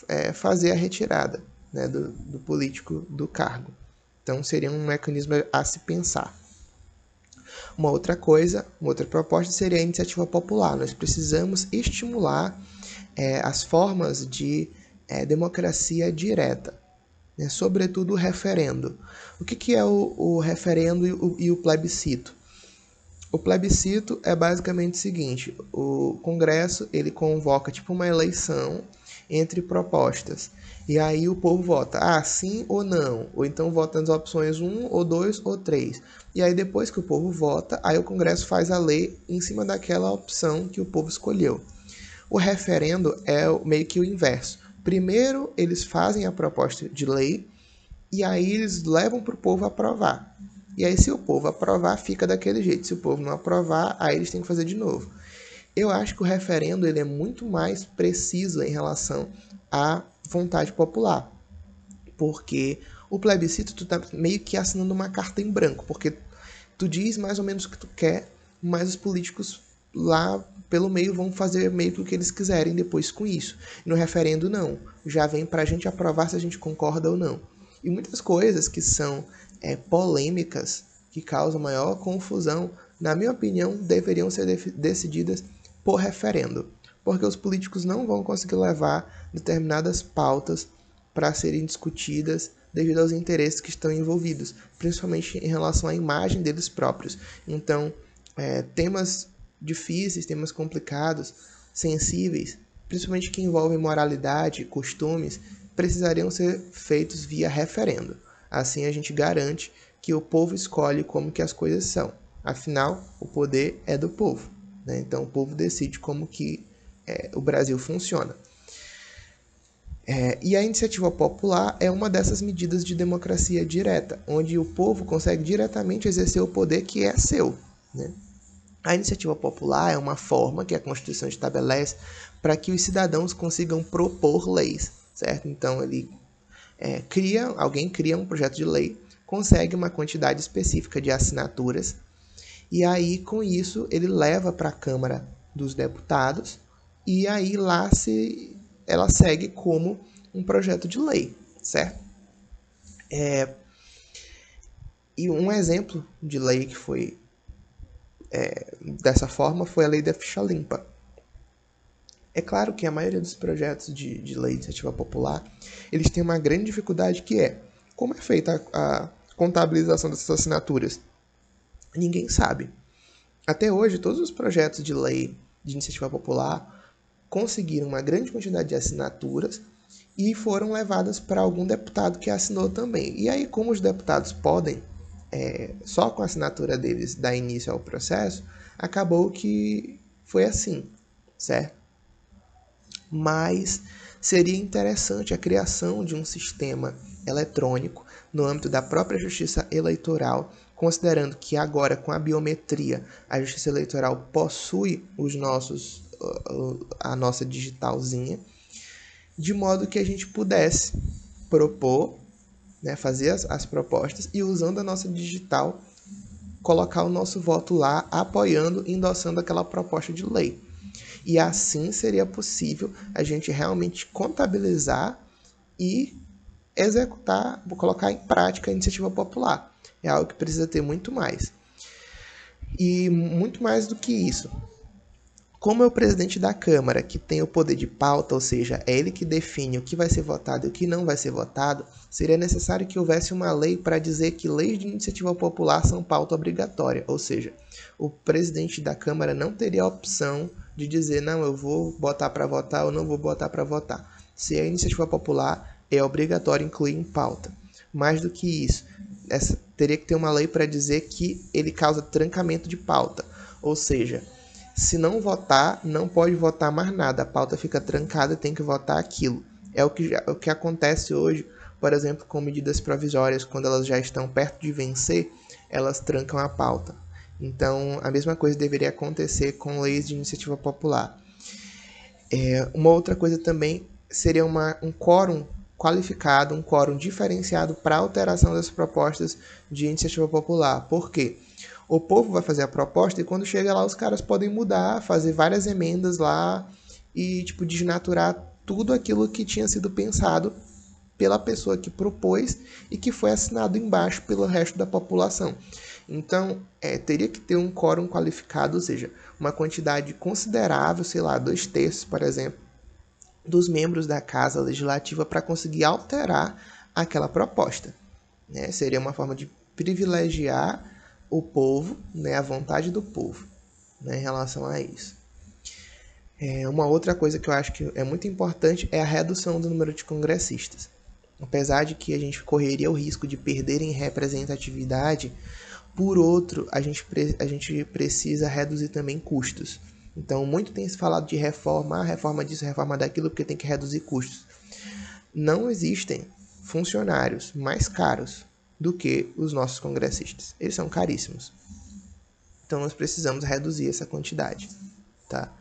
é, fazer a retirada né, do, do político do cargo. Então seria um mecanismo a se pensar. Uma outra coisa, uma outra proposta seria a iniciativa popular. Nós precisamos estimular é, as formas de é, democracia direta, né? sobretudo o referendo. O que, que é o, o referendo e o, e o plebiscito? O plebiscito é basicamente o seguinte: o Congresso ele convoca tipo uma eleição entre propostas. E aí o povo vota, ah, sim ou não. Ou então vota nas opções 1, ou 2, ou 3. E aí depois que o povo vota, aí o Congresso faz a lei em cima daquela opção que o povo escolheu. O referendo é meio que o inverso. Primeiro eles fazem a proposta de lei e aí eles levam para o povo aprovar. E aí se o povo aprovar, fica daquele jeito. Se o povo não aprovar, aí eles têm que fazer de novo. Eu acho que o referendo ele é muito mais preciso em relação à vontade popular, porque o plebiscito tu tá meio que assinando uma carta em branco, porque tu diz mais ou menos o que tu quer, mas os políticos lá pelo meio vão fazer meio que o que eles quiserem depois com isso. No referendo não, já vem para a gente aprovar se a gente concorda ou não. E muitas coisas que são é, polêmicas, que causam maior confusão, na minha opinião, deveriam ser decididas por referendo, porque os políticos não vão conseguir levar determinadas pautas para serem discutidas devido aos interesses que estão envolvidos, principalmente em relação à imagem deles próprios. Então, é, temas difíceis, temas complicados, sensíveis, principalmente que envolvem moralidade, costumes, precisariam ser feitos via referendo. Assim a gente garante que o povo escolhe como que as coisas são. Afinal, o poder é do povo. Né? Então o povo decide como que é, o Brasil funciona. É, e a iniciativa popular é uma dessas medidas de democracia direta, onde o povo consegue diretamente exercer o poder que é seu. Né? A iniciativa popular é uma forma que a Constituição estabelece para que os cidadãos consigam propor leis, certo? Então ele é, cria, alguém cria um projeto de lei, consegue uma quantidade específica de assinaturas, e aí com isso ele leva para a Câmara dos Deputados, e aí lá se ela segue como um projeto de lei, certo? É, e um exemplo de lei que foi é, dessa forma foi a lei da ficha limpa. É claro que a maioria dos projetos de, de lei de iniciativa popular, eles têm uma grande dificuldade que é como é feita a, a contabilização dessas assinaturas. Ninguém sabe. Até hoje, todos os projetos de lei de iniciativa popular conseguiram uma grande quantidade de assinaturas e foram levadas para algum deputado que assinou também. E aí, como os deputados podem, é, só com a assinatura deles, dar início ao processo, acabou que foi assim, certo? Mas seria interessante a criação de um sistema eletrônico no âmbito da própria justiça eleitoral, considerando que agora com a biometria a justiça eleitoral possui os nossos a nossa digitalzinha, de modo que a gente pudesse propor, né, fazer as, as propostas e usando a nossa digital colocar o nosso voto lá, apoiando, endossando aquela proposta de lei. E assim seria possível a gente realmente contabilizar e executar, colocar em prática a iniciativa popular. É algo que precisa ter muito mais. E muito mais do que isso. Como é o presidente da Câmara, que tem o poder de pauta, ou seja, é ele que define o que vai ser votado e o que não vai ser votado, seria necessário que houvesse uma lei para dizer que leis de iniciativa popular são pauta obrigatória, ou seja, o presidente da Câmara não teria a opção de dizer não, eu vou botar para votar ou não vou botar para votar. Se é iniciativa popular, é obrigatório incluir em pauta. Mais do que isso, essa, teria que ter uma lei para dizer que ele causa trancamento de pauta, ou seja, se não votar, não pode votar mais nada, a pauta fica trancada, tem que votar aquilo. É o que, o que acontece hoje, por exemplo, com medidas provisórias, quando elas já estão perto de vencer, elas trancam a pauta. Então, a mesma coisa deveria acontecer com leis de iniciativa popular. É, uma outra coisa também seria uma, um quórum qualificado, um quórum diferenciado para alteração das propostas de iniciativa popular. Por quê? O povo vai fazer a proposta e quando chega lá os caras podem mudar, fazer várias emendas lá e tipo desnaturar tudo aquilo que tinha sido pensado pela pessoa que propôs e que foi assinado embaixo pelo resto da população. Então, é, teria que ter um quórum qualificado, ou seja, uma quantidade considerável, sei lá, dois terços, por exemplo, dos membros da Casa Legislativa para conseguir alterar aquela proposta. Né? Seria uma forma de privilegiar o povo, né, a vontade do povo né, em relação a isso. É, uma outra coisa que eu acho que é muito importante é a redução do número de congressistas. Apesar de que a gente correria o risco de perder em representatividade, por outro, a gente, a gente precisa reduzir também custos. Então, muito tem se falado de reforma, reforma disso, reforma daquilo, porque tem que reduzir custos. Não existem funcionários mais caros do que os nossos congressistas. Eles são caríssimos. Então, nós precisamos reduzir essa quantidade, tá?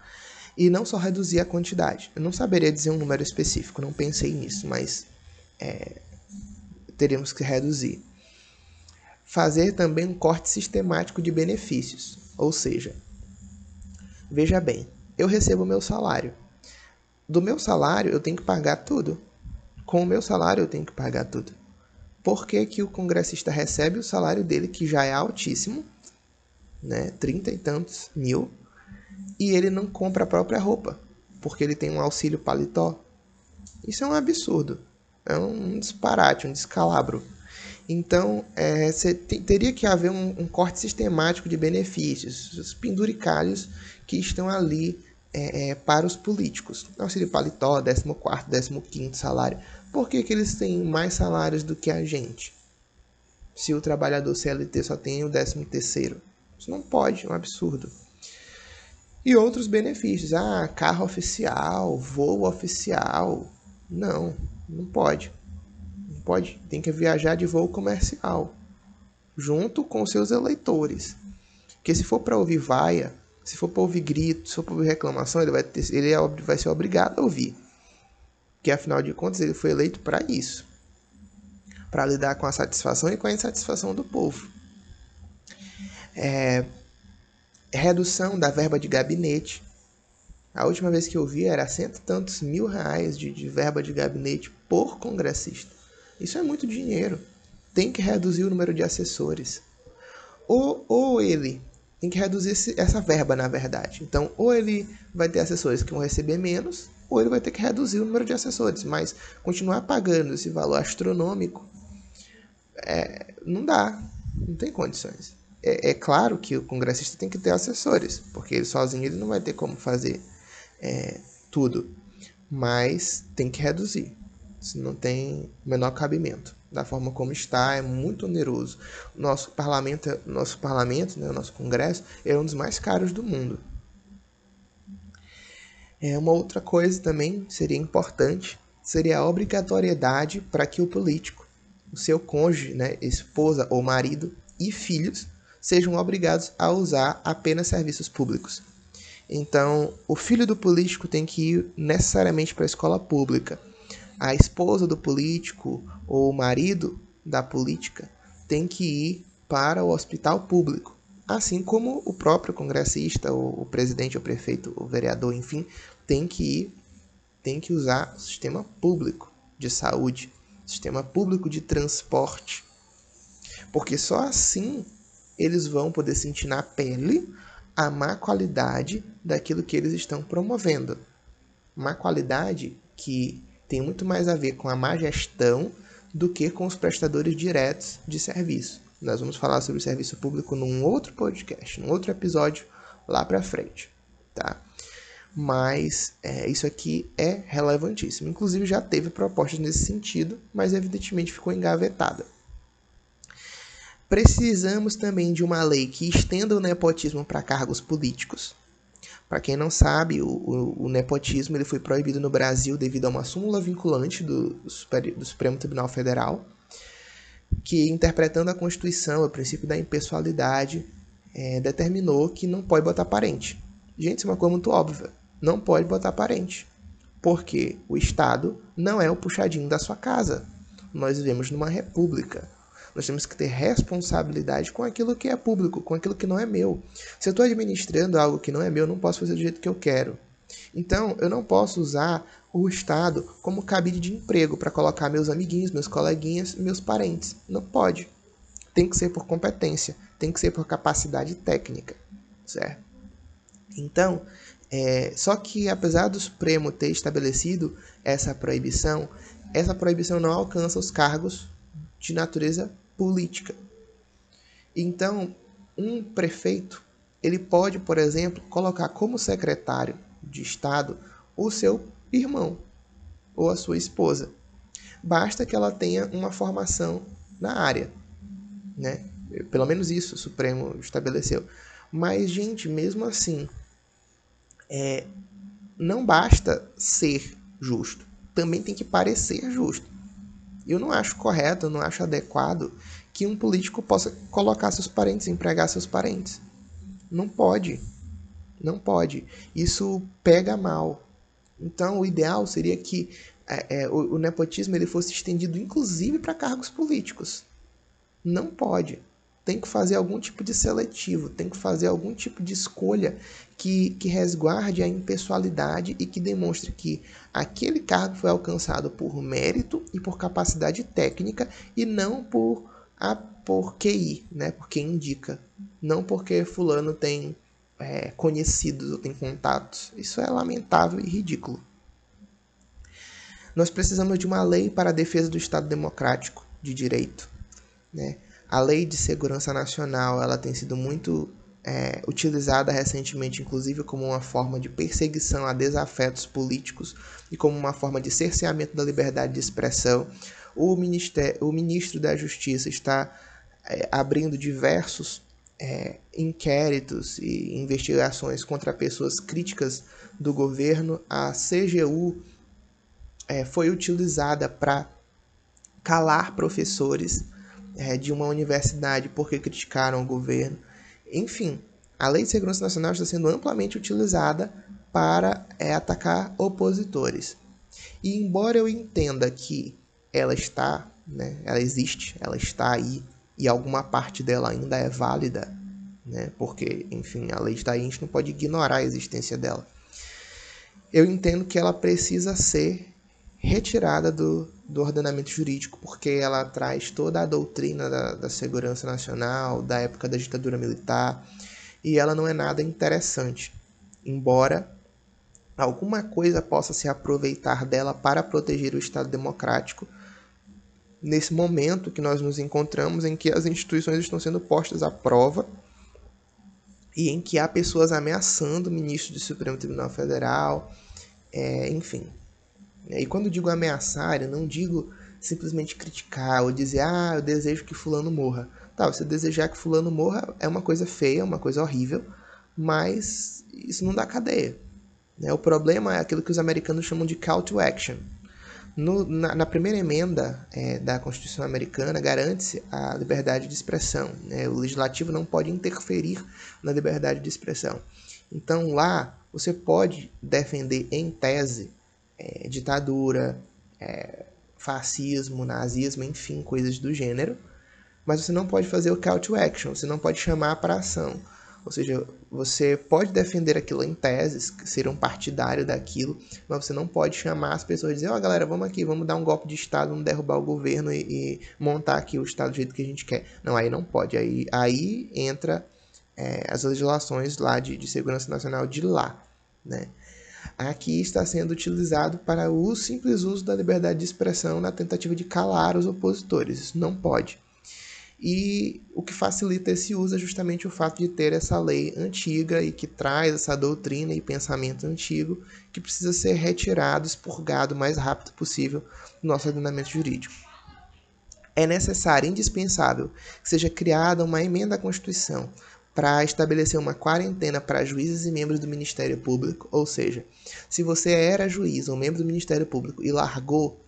E não só reduzir a quantidade. Eu não saberia dizer um número específico, não pensei nisso, mas é, teríamos que reduzir. Fazer também um corte sistemático de benefícios, ou seja, Veja bem, eu recebo o meu salário. Do meu salário eu tenho que pagar tudo. Com o meu salário eu tenho que pagar tudo. Por que, que o congressista recebe o salário dele, que já é altíssimo, né? Trinta e tantos mil, e ele não compra a própria roupa, porque ele tem um auxílio paletó? Isso é um absurdo. É um disparate, um descalabro. Então, é, teria que haver um, um, corte sistemático de benefícios, os penduricalhos que estão ali é, é, para os políticos. Auxílio paletó, 14, 15 salário. Por que, que eles têm mais salários do que a gente? Se o trabalhador CLT só tem o 13 terceiro. Isso não pode, é um absurdo. E outros benefícios. Ah, carro oficial, voo oficial. Não, não pode. Não pode. Tem que viajar de voo comercial. Junto com seus eleitores. Porque se for para ouvir vaia, se for para ouvir grito, se for para ouvir reclamação, ele, vai, ter, ele é, vai ser obrigado a ouvir. Que afinal de contas ele foi eleito para isso. para lidar com a satisfação e com a insatisfação do povo. É, redução da verba de gabinete. A última vez que eu vi era cento e tantos mil reais de, de verba de gabinete por congressista. Isso é muito dinheiro. Tem que reduzir o número de assessores. Ou, ou ele tem que reduzir esse, essa verba, na verdade. Então, ou ele vai ter assessores que vão receber menos, ou ele vai ter que reduzir o número de assessores. Mas continuar pagando esse valor astronômico é, não dá, não tem condições. É, é, claro que o congressista tem que ter assessores, porque ele sozinho ele não vai ter como fazer é, tudo, mas tem que reduzir, se não tem menor cabimento. Da forma como está, é muito oneroso. Nosso parlamento, nosso parlamento, né, nosso congresso, é um dos mais caros do mundo. É uma outra coisa também seria importante, seria a obrigatoriedade para que o político o seu cônjuge, né, esposa ou marido e filhos sejam obrigados a usar apenas serviços públicos. Então, o filho do político tem que ir necessariamente para a escola pública. A esposa do político ou o marido da política tem que ir para o hospital público. Assim como o próprio congressista, o presidente, o prefeito, o vereador, enfim, tem que ir, tem que usar o sistema público de saúde sistema público de transporte. Porque só assim eles vão poder sentir na pele a má qualidade daquilo que eles estão promovendo. Má qualidade que tem muito mais a ver com a má gestão do que com os prestadores diretos de serviço. Nós vamos falar sobre o serviço público num outro podcast, num outro episódio lá para frente, tá? mas é, isso aqui é relevantíssimo. Inclusive já teve propostas nesse sentido, mas evidentemente ficou engavetada. Precisamos também de uma lei que estenda o nepotismo para cargos políticos. Para quem não sabe, o, o, o, nepotismo ele foi proibido no Brasil devido a uma súmula vinculante do, do Supremo Tribunal Federal, que, interpretando a Constituição, o princípio da impessoalidade, é, determinou que não pode botar parente. Gente, isso é uma coisa muito óbvia não pode botar parente, porque o Estado não é o puxadinho da sua casa. Nós vivemos numa república. Nós temos que ter responsabilidade com aquilo que é público, com aquilo que não é meu. Se eu estou administrando algo que não é meu, eu não posso fazer do jeito que eu quero. Então, eu não posso usar o Estado como cabide de emprego para colocar meus amiguinhos, meus coleguinhas, meus parentes. Não pode. Tem que ser por competência, tem que ser por capacidade técnica, certo? Então, é, só que apesar do Supremo ter estabelecido essa proibição, essa proibição não alcança os cargos de natureza política. Então, um prefeito ele pode, por exemplo, colocar como secretário de Estado o seu irmão ou a sua esposa. Basta que ela tenha uma formação na área, né? Pelo menos isso o Supremo estabeleceu. Mas, gente, mesmo assim, é, não basta ser justo, também tem que parecer justo. Eu não acho correto, eu não acho adequado que um político possa colocar seus parentes, empregar seus parentes. Não pode. Não pode. Isso pega mal. Então, o ideal seria que é, é, o, o nepotismo ele fosse estendido, inclusive, para cargos políticos. Não pode tem que fazer algum tipo de seletivo, tem que fazer algum tipo de escolha que, que resguarde a impessoalidade e que demonstre que aquele cargo foi alcançado por mérito e por capacidade técnica e não por, a, por QI, né, por quem indica. Não porque fulano tem é, conhecidos ou tem contatos. Isso é lamentável e ridículo. Nós precisamos de uma lei para a defesa do Estado democrático de direito. Né? A Lei de Segurança Nacional ela tem sido muito é, utilizada recentemente, inclusive, como uma forma de perseguição a desafetos políticos e como uma forma de cerceamento da liberdade de expressão. O, ministério, o ministro da Justiça está é, abrindo diversos é, inquéritos e investigações contra pessoas críticas do governo. A CGU é, foi utilizada para calar professores é, de uma universidade porque criticaram o governo. Enfim, a Lei de Segurança Nacional está sendo amplamente utilizada para é, atacar opositores. E embora eu entenda que ela está né? Ela existe, ela está aí e alguma parte dela ainda é válida, né? Porque, enfim, a lei está aí, a gente não pode ignorar a existência dela. Eu entendo que ela precisa ser retirada do, do ordenamento jurídico, porque ela traz toda a doutrina da, da segurança nacional, da época da ditadura militar, e ela não é nada interessante, embora alguma coisa possa se aproveitar dela para proteger o Estado democrático nesse momento que nós nos encontramos em que as instituições estão sendo postas à prova e em que há pessoas ameaçando o ministro do Supremo Tribunal Federal, é, enfim. E quando digo ameaçar, eu não digo simplesmente criticar ou dizer, ah, eu desejo que fulano morra. Tá, você desejar que fulano morra é uma coisa feia, uma coisa horrível, mas isso não dá cadeia. Né? O problema é aquilo que os americanos chamam de call to action. No, na, na, primeira emenda é, da Constituição Americana, garante-se a liberdade de expressão. Né? O legislativo não pode interferir na liberdade de expressão. Então, lá, você pode defender, em tese, é, ditadura, é, fascismo, nazismo, enfim, coisas do gênero, mas você não pode fazer o call to action, você não pode chamar para ação. Ou seja, você pode defender aquilo em teses, ser um partidário daquilo, mas você não pode chamar as pessoas e dizer, ó oh, galera, vamos aqui, vamos dar um golpe de Estado, vamos derrubar o governo e, e, montar aqui o Estado do jeito que a gente quer. Não, aí não pode. Aí, aí entra é, as legislações lá de, de segurança nacional de lá. Né? Aqui está sendo utilizado para o simples uso da liberdade de expressão na tentativa de calar os opositores. Isso não pode. E o que facilita esse uso é justamente o fato de ter essa lei antiga e que traz essa doutrina e pensamento antigo que precisa ser retirado, expurgado o mais rápido possível do nosso ordenamento jurídico. É necessário, indispensável, que seja criada uma emenda à Constituição para estabelecer uma quarentena para juízes e membros do Ministério Público, ou seja, se você era juiz ou membro do Ministério Público e largou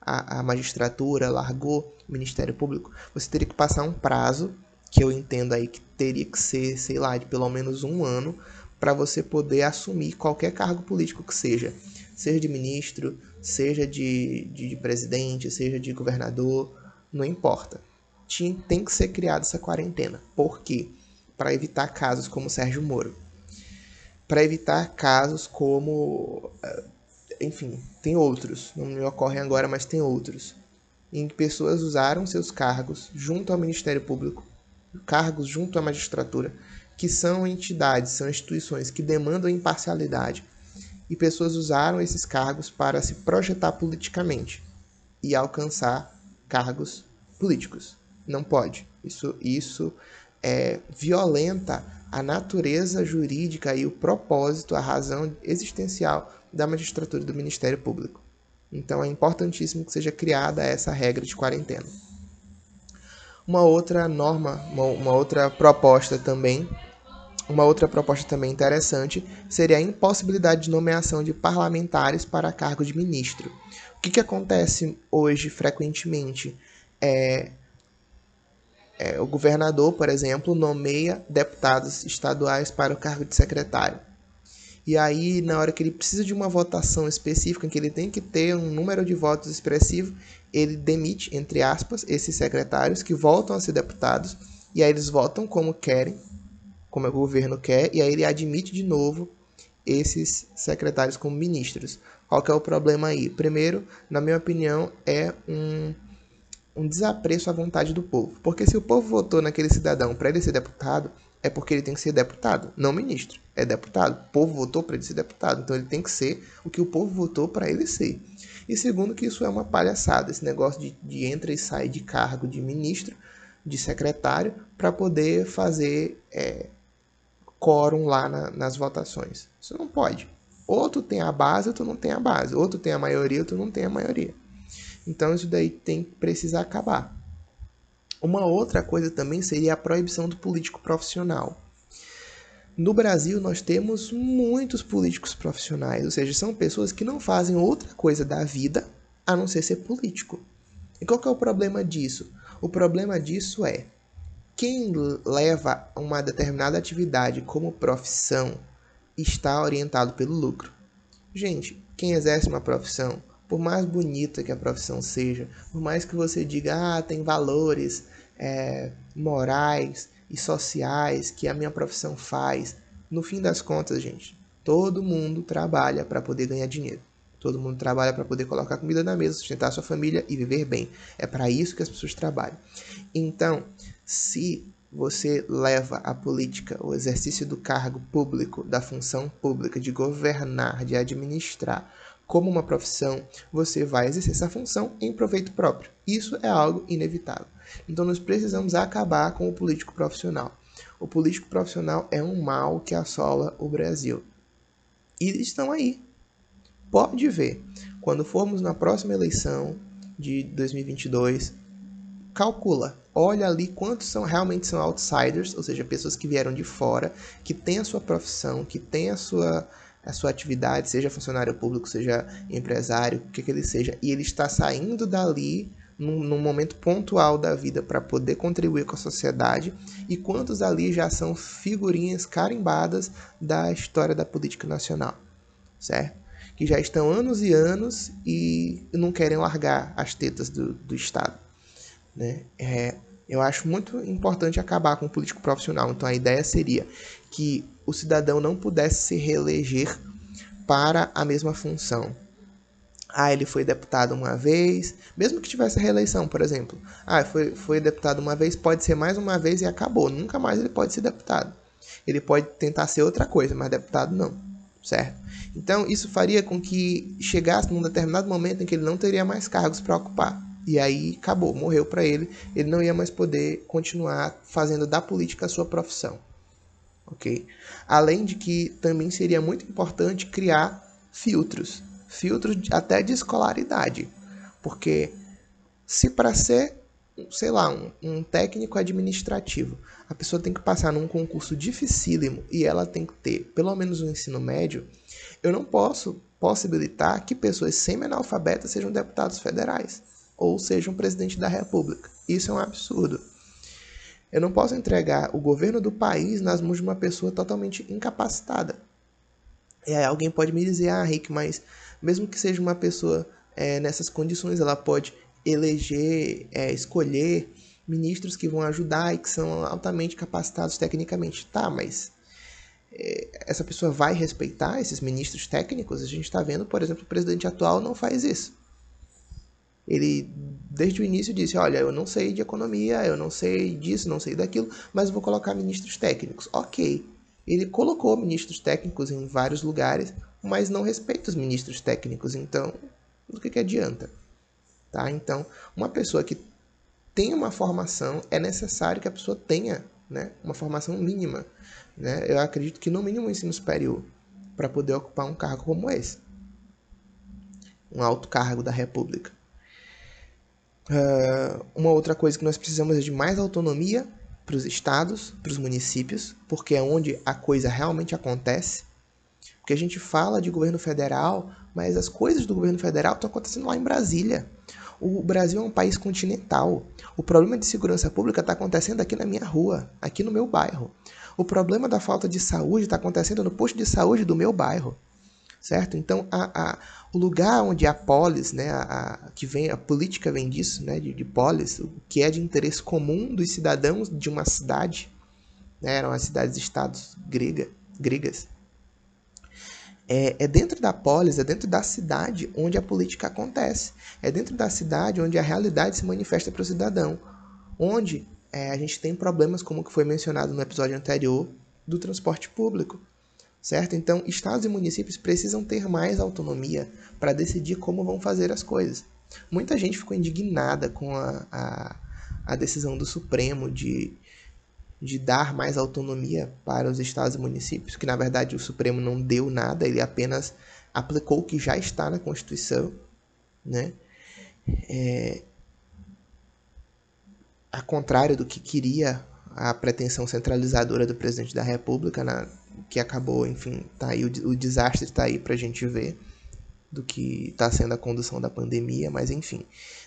a, a magistratura, largou o Ministério Público, você teria que passar um prazo, que eu entendo aí que teria que ser, sei lá, de pelo menos um ano, para você poder assumir qualquer cargo político que seja, seja de ministro, seja de, de, de presidente, seja de governador, não importa. Tinha, tem que ser criada essa quarentena. Por quê? Para evitar casos como Sérgio Moro. Para evitar casos como eh, enfim, tem outros, não me ocorrem agora, mas tem outros, em que pessoas usaram seus cargos junto ao Ministério Público, cargos junto à magistratura, que são entidades, são instituições que demandam imparcialidade, e pessoas usaram esses cargos para se projetar politicamente e alcançar cargos políticos. Não pode. Isso, isso é, violenta a natureza jurídica e o propósito, a razão existencial da magistratura e do Ministério Público. Então é importantíssimo que seja criada essa regra de quarentena. Uma outra norma, uma, uma outra proposta também, uma outra proposta também interessante seria a impossibilidade de nomeação de parlamentares para cargo de ministro. O que, que acontece hoje frequentemente? É, é, o governador, por exemplo, nomeia deputados estaduais para o cargo de secretário. E aí, na hora que ele precisa de uma votação específica, em que ele tem que ter um número de votos expressivo, ele demite, entre aspas, esses secretários que voltam a ser deputados, e aí eles votam como querem, como o governo quer, e aí ele admite de novo esses secretários como ministros. Qual que é o problema aí? Primeiro, na minha opinião, é um, um desapreço à vontade do povo. Porque se o povo votou naquele cidadão para ele ser deputado, é porque ele tem que ser deputado, não ministro. É deputado. O povo votou para ele ser deputado, então ele tem que ser o que o povo votou para ele ser. E segundo, que isso é uma palhaçada, esse negócio de, de entra e sai de cargo de ministro, de secretário, para poder fazer é, quórum lá na, nas votações. Isso não pode. Ou tu tem a base, ou tu não tem a base. Ou tu tem a maioria, ou tu não tem a maioria. Então isso daí tem que precisar acabar. Uma outra coisa também seria a proibição do político profissional. No Brasil, nós temos muitos políticos profissionais, ou seja, são pessoas que não fazem outra coisa da vida a não ser ser político. E qual que é o problema disso? O problema disso é quem leva uma determinada atividade como profissão está orientado pelo lucro. Gente, quem exerce uma profissão por mais bonita que a profissão seja, por mais que você diga, ah, tem valores é, morais e sociais que a minha profissão faz, no fim das contas, gente, todo mundo trabalha para poder ganhar dinheiro. Todo mundo trabalha para poder colocar comida na mesa, sustentar sua família e viver bem. É para isso que as pessoas trabalham. Então, se você leva a política, o exercício do cargo público, da função pública, de governar, de administrar, como uma profissão, você vai exercer essa função em proveito próprio. Isso é algo inevitável. Então, nós precisamos acabar com o político profissional. O político profissional é um mal que assola o Brasil. E estão aí. Pode ver. Quando formos na próxima eleição de 2022, calcula, olha ali quantos são realmente são outsiders, ou seja, pessoas que vieram de fora, que têm a sua profissão, que têm a sua a sua atividade, seja funcionário público, seja empresário, o que, que ele seja, e ele está saindo dali num, num momento pontual da vida para poder contribuir com a sociedade, e quantos ali já são figurinhas carimbadas da história da política nacional, certo? Que já estão anos e anos e não querem largar as tetas do, do Estado. Né? É, eu acho muito importante acabar com o político profissional. Então a ideia seria que o cidadão não pudesse se reeleger para a mesma função. Ah, ele foi deputado uma vez, mesmo que tivesse reeleição, por exemplo. Ah, foi, foi deputado uma vez, pode ser mais uma vez e acabou. Nunca mais ele pode ser deputado. Ele pode tentar ser outra coisa, mas deputado não, certo? Então, isso faria com que chegasse num determinado momento em que ele não teria mais cargos para ocupar. E aí acabou, morreu para ele, ele não ia mais poder continuar fazendo da política a sua profissão. OK? Além de que também seria muito importante criar filtros, filtros até de escolaridade, porque se para ser, sei lá, um, um técnico administrativo, a pessoa tem que passar num concurso dificílimo e ela tem que ter pelo menos um ensino médio, eu não posso possibilitar que pessoas semi-analfabetas sejam deputados federais ou sejam presidente da república. Isso é um absurdo. Eu não posso entregar o governo do país nas mãos de uma pessoa totalmente incapacitada. E aí alguém pode me dizer, ah, Rick, mas mesmo que seja uma pessoa é, nessas condições, ela pode eleger, é, escolher ministros que vão ajudar e que são altamente capacitados tecnicamente. Tá, mas é, essa pessoa vai respeitar esses ministros técnicos? A gente está vendo, por exemplo, o presidente atual não faz isso. Ele, desde o início, disse: Olha, eu não sei de economia, eu não sei disso, não sei daquilo, mas vou colocar ministros técnicos. Ok. Ele colocou ministros técnicos em vários lugares, mas não respeita os ministros técnicos. Então, do que, que adianta? Tá? Então, uma pessoa que tem uma formação, é necessário que a pessoa tenha né, uma formação mínima. Né? Eu acredito que no mínimo um ensino superior para poder ocupar um cargo como esse. Um alto cargo da República. Uh, uma outra coisa que nós precisamos é de mais autonomia para os estados, para os municípios, porque é onde a coisa realmente acontece. Porque a gente fala de governo federal, mas as coisas do governo federal estão acontecendo lá em Brasília. O Brasil é um país continental. O problema de segurança pública está acontecendo aqui na minha rua, aqui no meu bairro. O problema da falta de saúde está acontecendo no posto de saúde do meu bairro certo? Então, a, a, o lugar onde a polis, né, a, a, que vem, a política vem disso, né, de, de polis, o que é de interesse comum dos cidadãos de uma cidade, né, eram as cidades-estados grega, gregas, é, é, dentro da polis, é dentro da cidade onde a política acontece, é dentro da cidade onde a realidade se manifesta para o cidadão, onde é, a gente tem problemas como que foi mencionado no episódio anterior do transporte público certo? Então, estados e municípios precisam ter mais autonomia para decidir como vão fazer as coisas. Muita gente ficou indignada com a, a, a decisão do Supremo de, de dar mais autonomia para os estados e municípios, que na verdade o Supremo não deu nada, ele apenas aplicou o que já está na Constituição, né? É, a contrário do que queria a pretensão centralizadora do presidente da República na, que acabou, enfim, tá aí, o, o desastre está aí para a gente ver do que está sendo a condução da pandemia, mas enfim,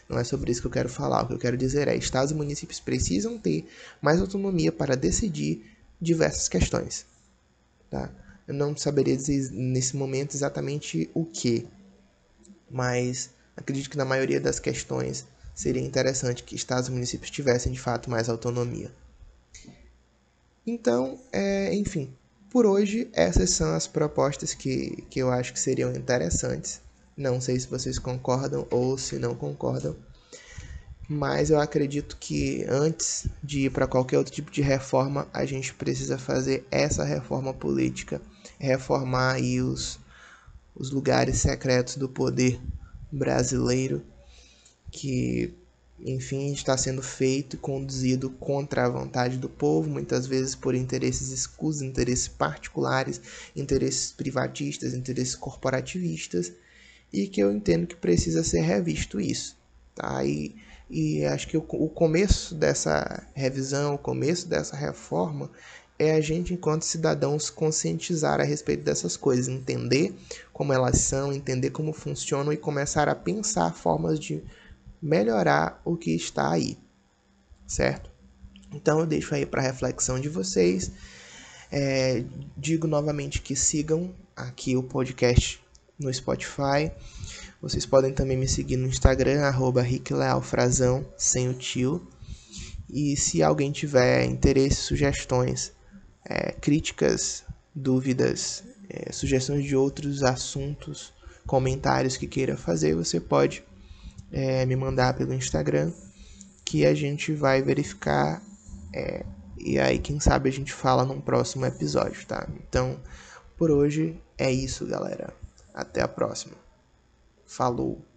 não é sobre isso que eu quero falar. O que eu quero dizer é: estados e municípios precisam ter mais autonomia para decidir diversas questões. Tá? Eu não saberia dizer nesse momento exatamente o que, mas acredito que na maioria das questões seria interessante que estados e municípios tivessem de fato mais autonomia. Então, é, enfim, por hoje essas são as propostas que, que eu acho que seriam interessantes. Não sei se vocês concordam ou se não concordam, mas eu acredito que antes de ir para qualquer outro tipo de reforma, a gente precisa fazer essa reforma política, reformar aí os, os lugares secretos do poder brasileiro que enfim, está sendo feito e conduzido contra a vontade do povo, muitas vezes por interesses escusos, interesses particulares, interesses privatistas, interesses corporativistas, e que eu entendo que precisa ser revisto isso. Tá? E, e acho que o, o começo dessa revisão, o começo dessa reforma, é a gente, enquanto cidadãos, conscientizar a respeito dessas coisas, entender como elas são, entender como funcionam e começar a pensar formas de melhorar o que está aí, certo? Então eu deixo aí para reflexão de vocês. É, digo novamente que sigam aqui o podcast no Spotify. Vocês podem também me seguir no Instagram, arroba Frazão, sem o tio. E se alguém tiver interesse, sugestões, é, críticas, dúvidas, é, sugestões de outros assuntos, comentários que queira fazer, você pode é, me mandar pelo Instagram, que a gente vai verificar. É, e aí, quem sabe, a gente fala num próximo episódio, tá? Então, por hoje é isso, galera. Até a próxima. Falou!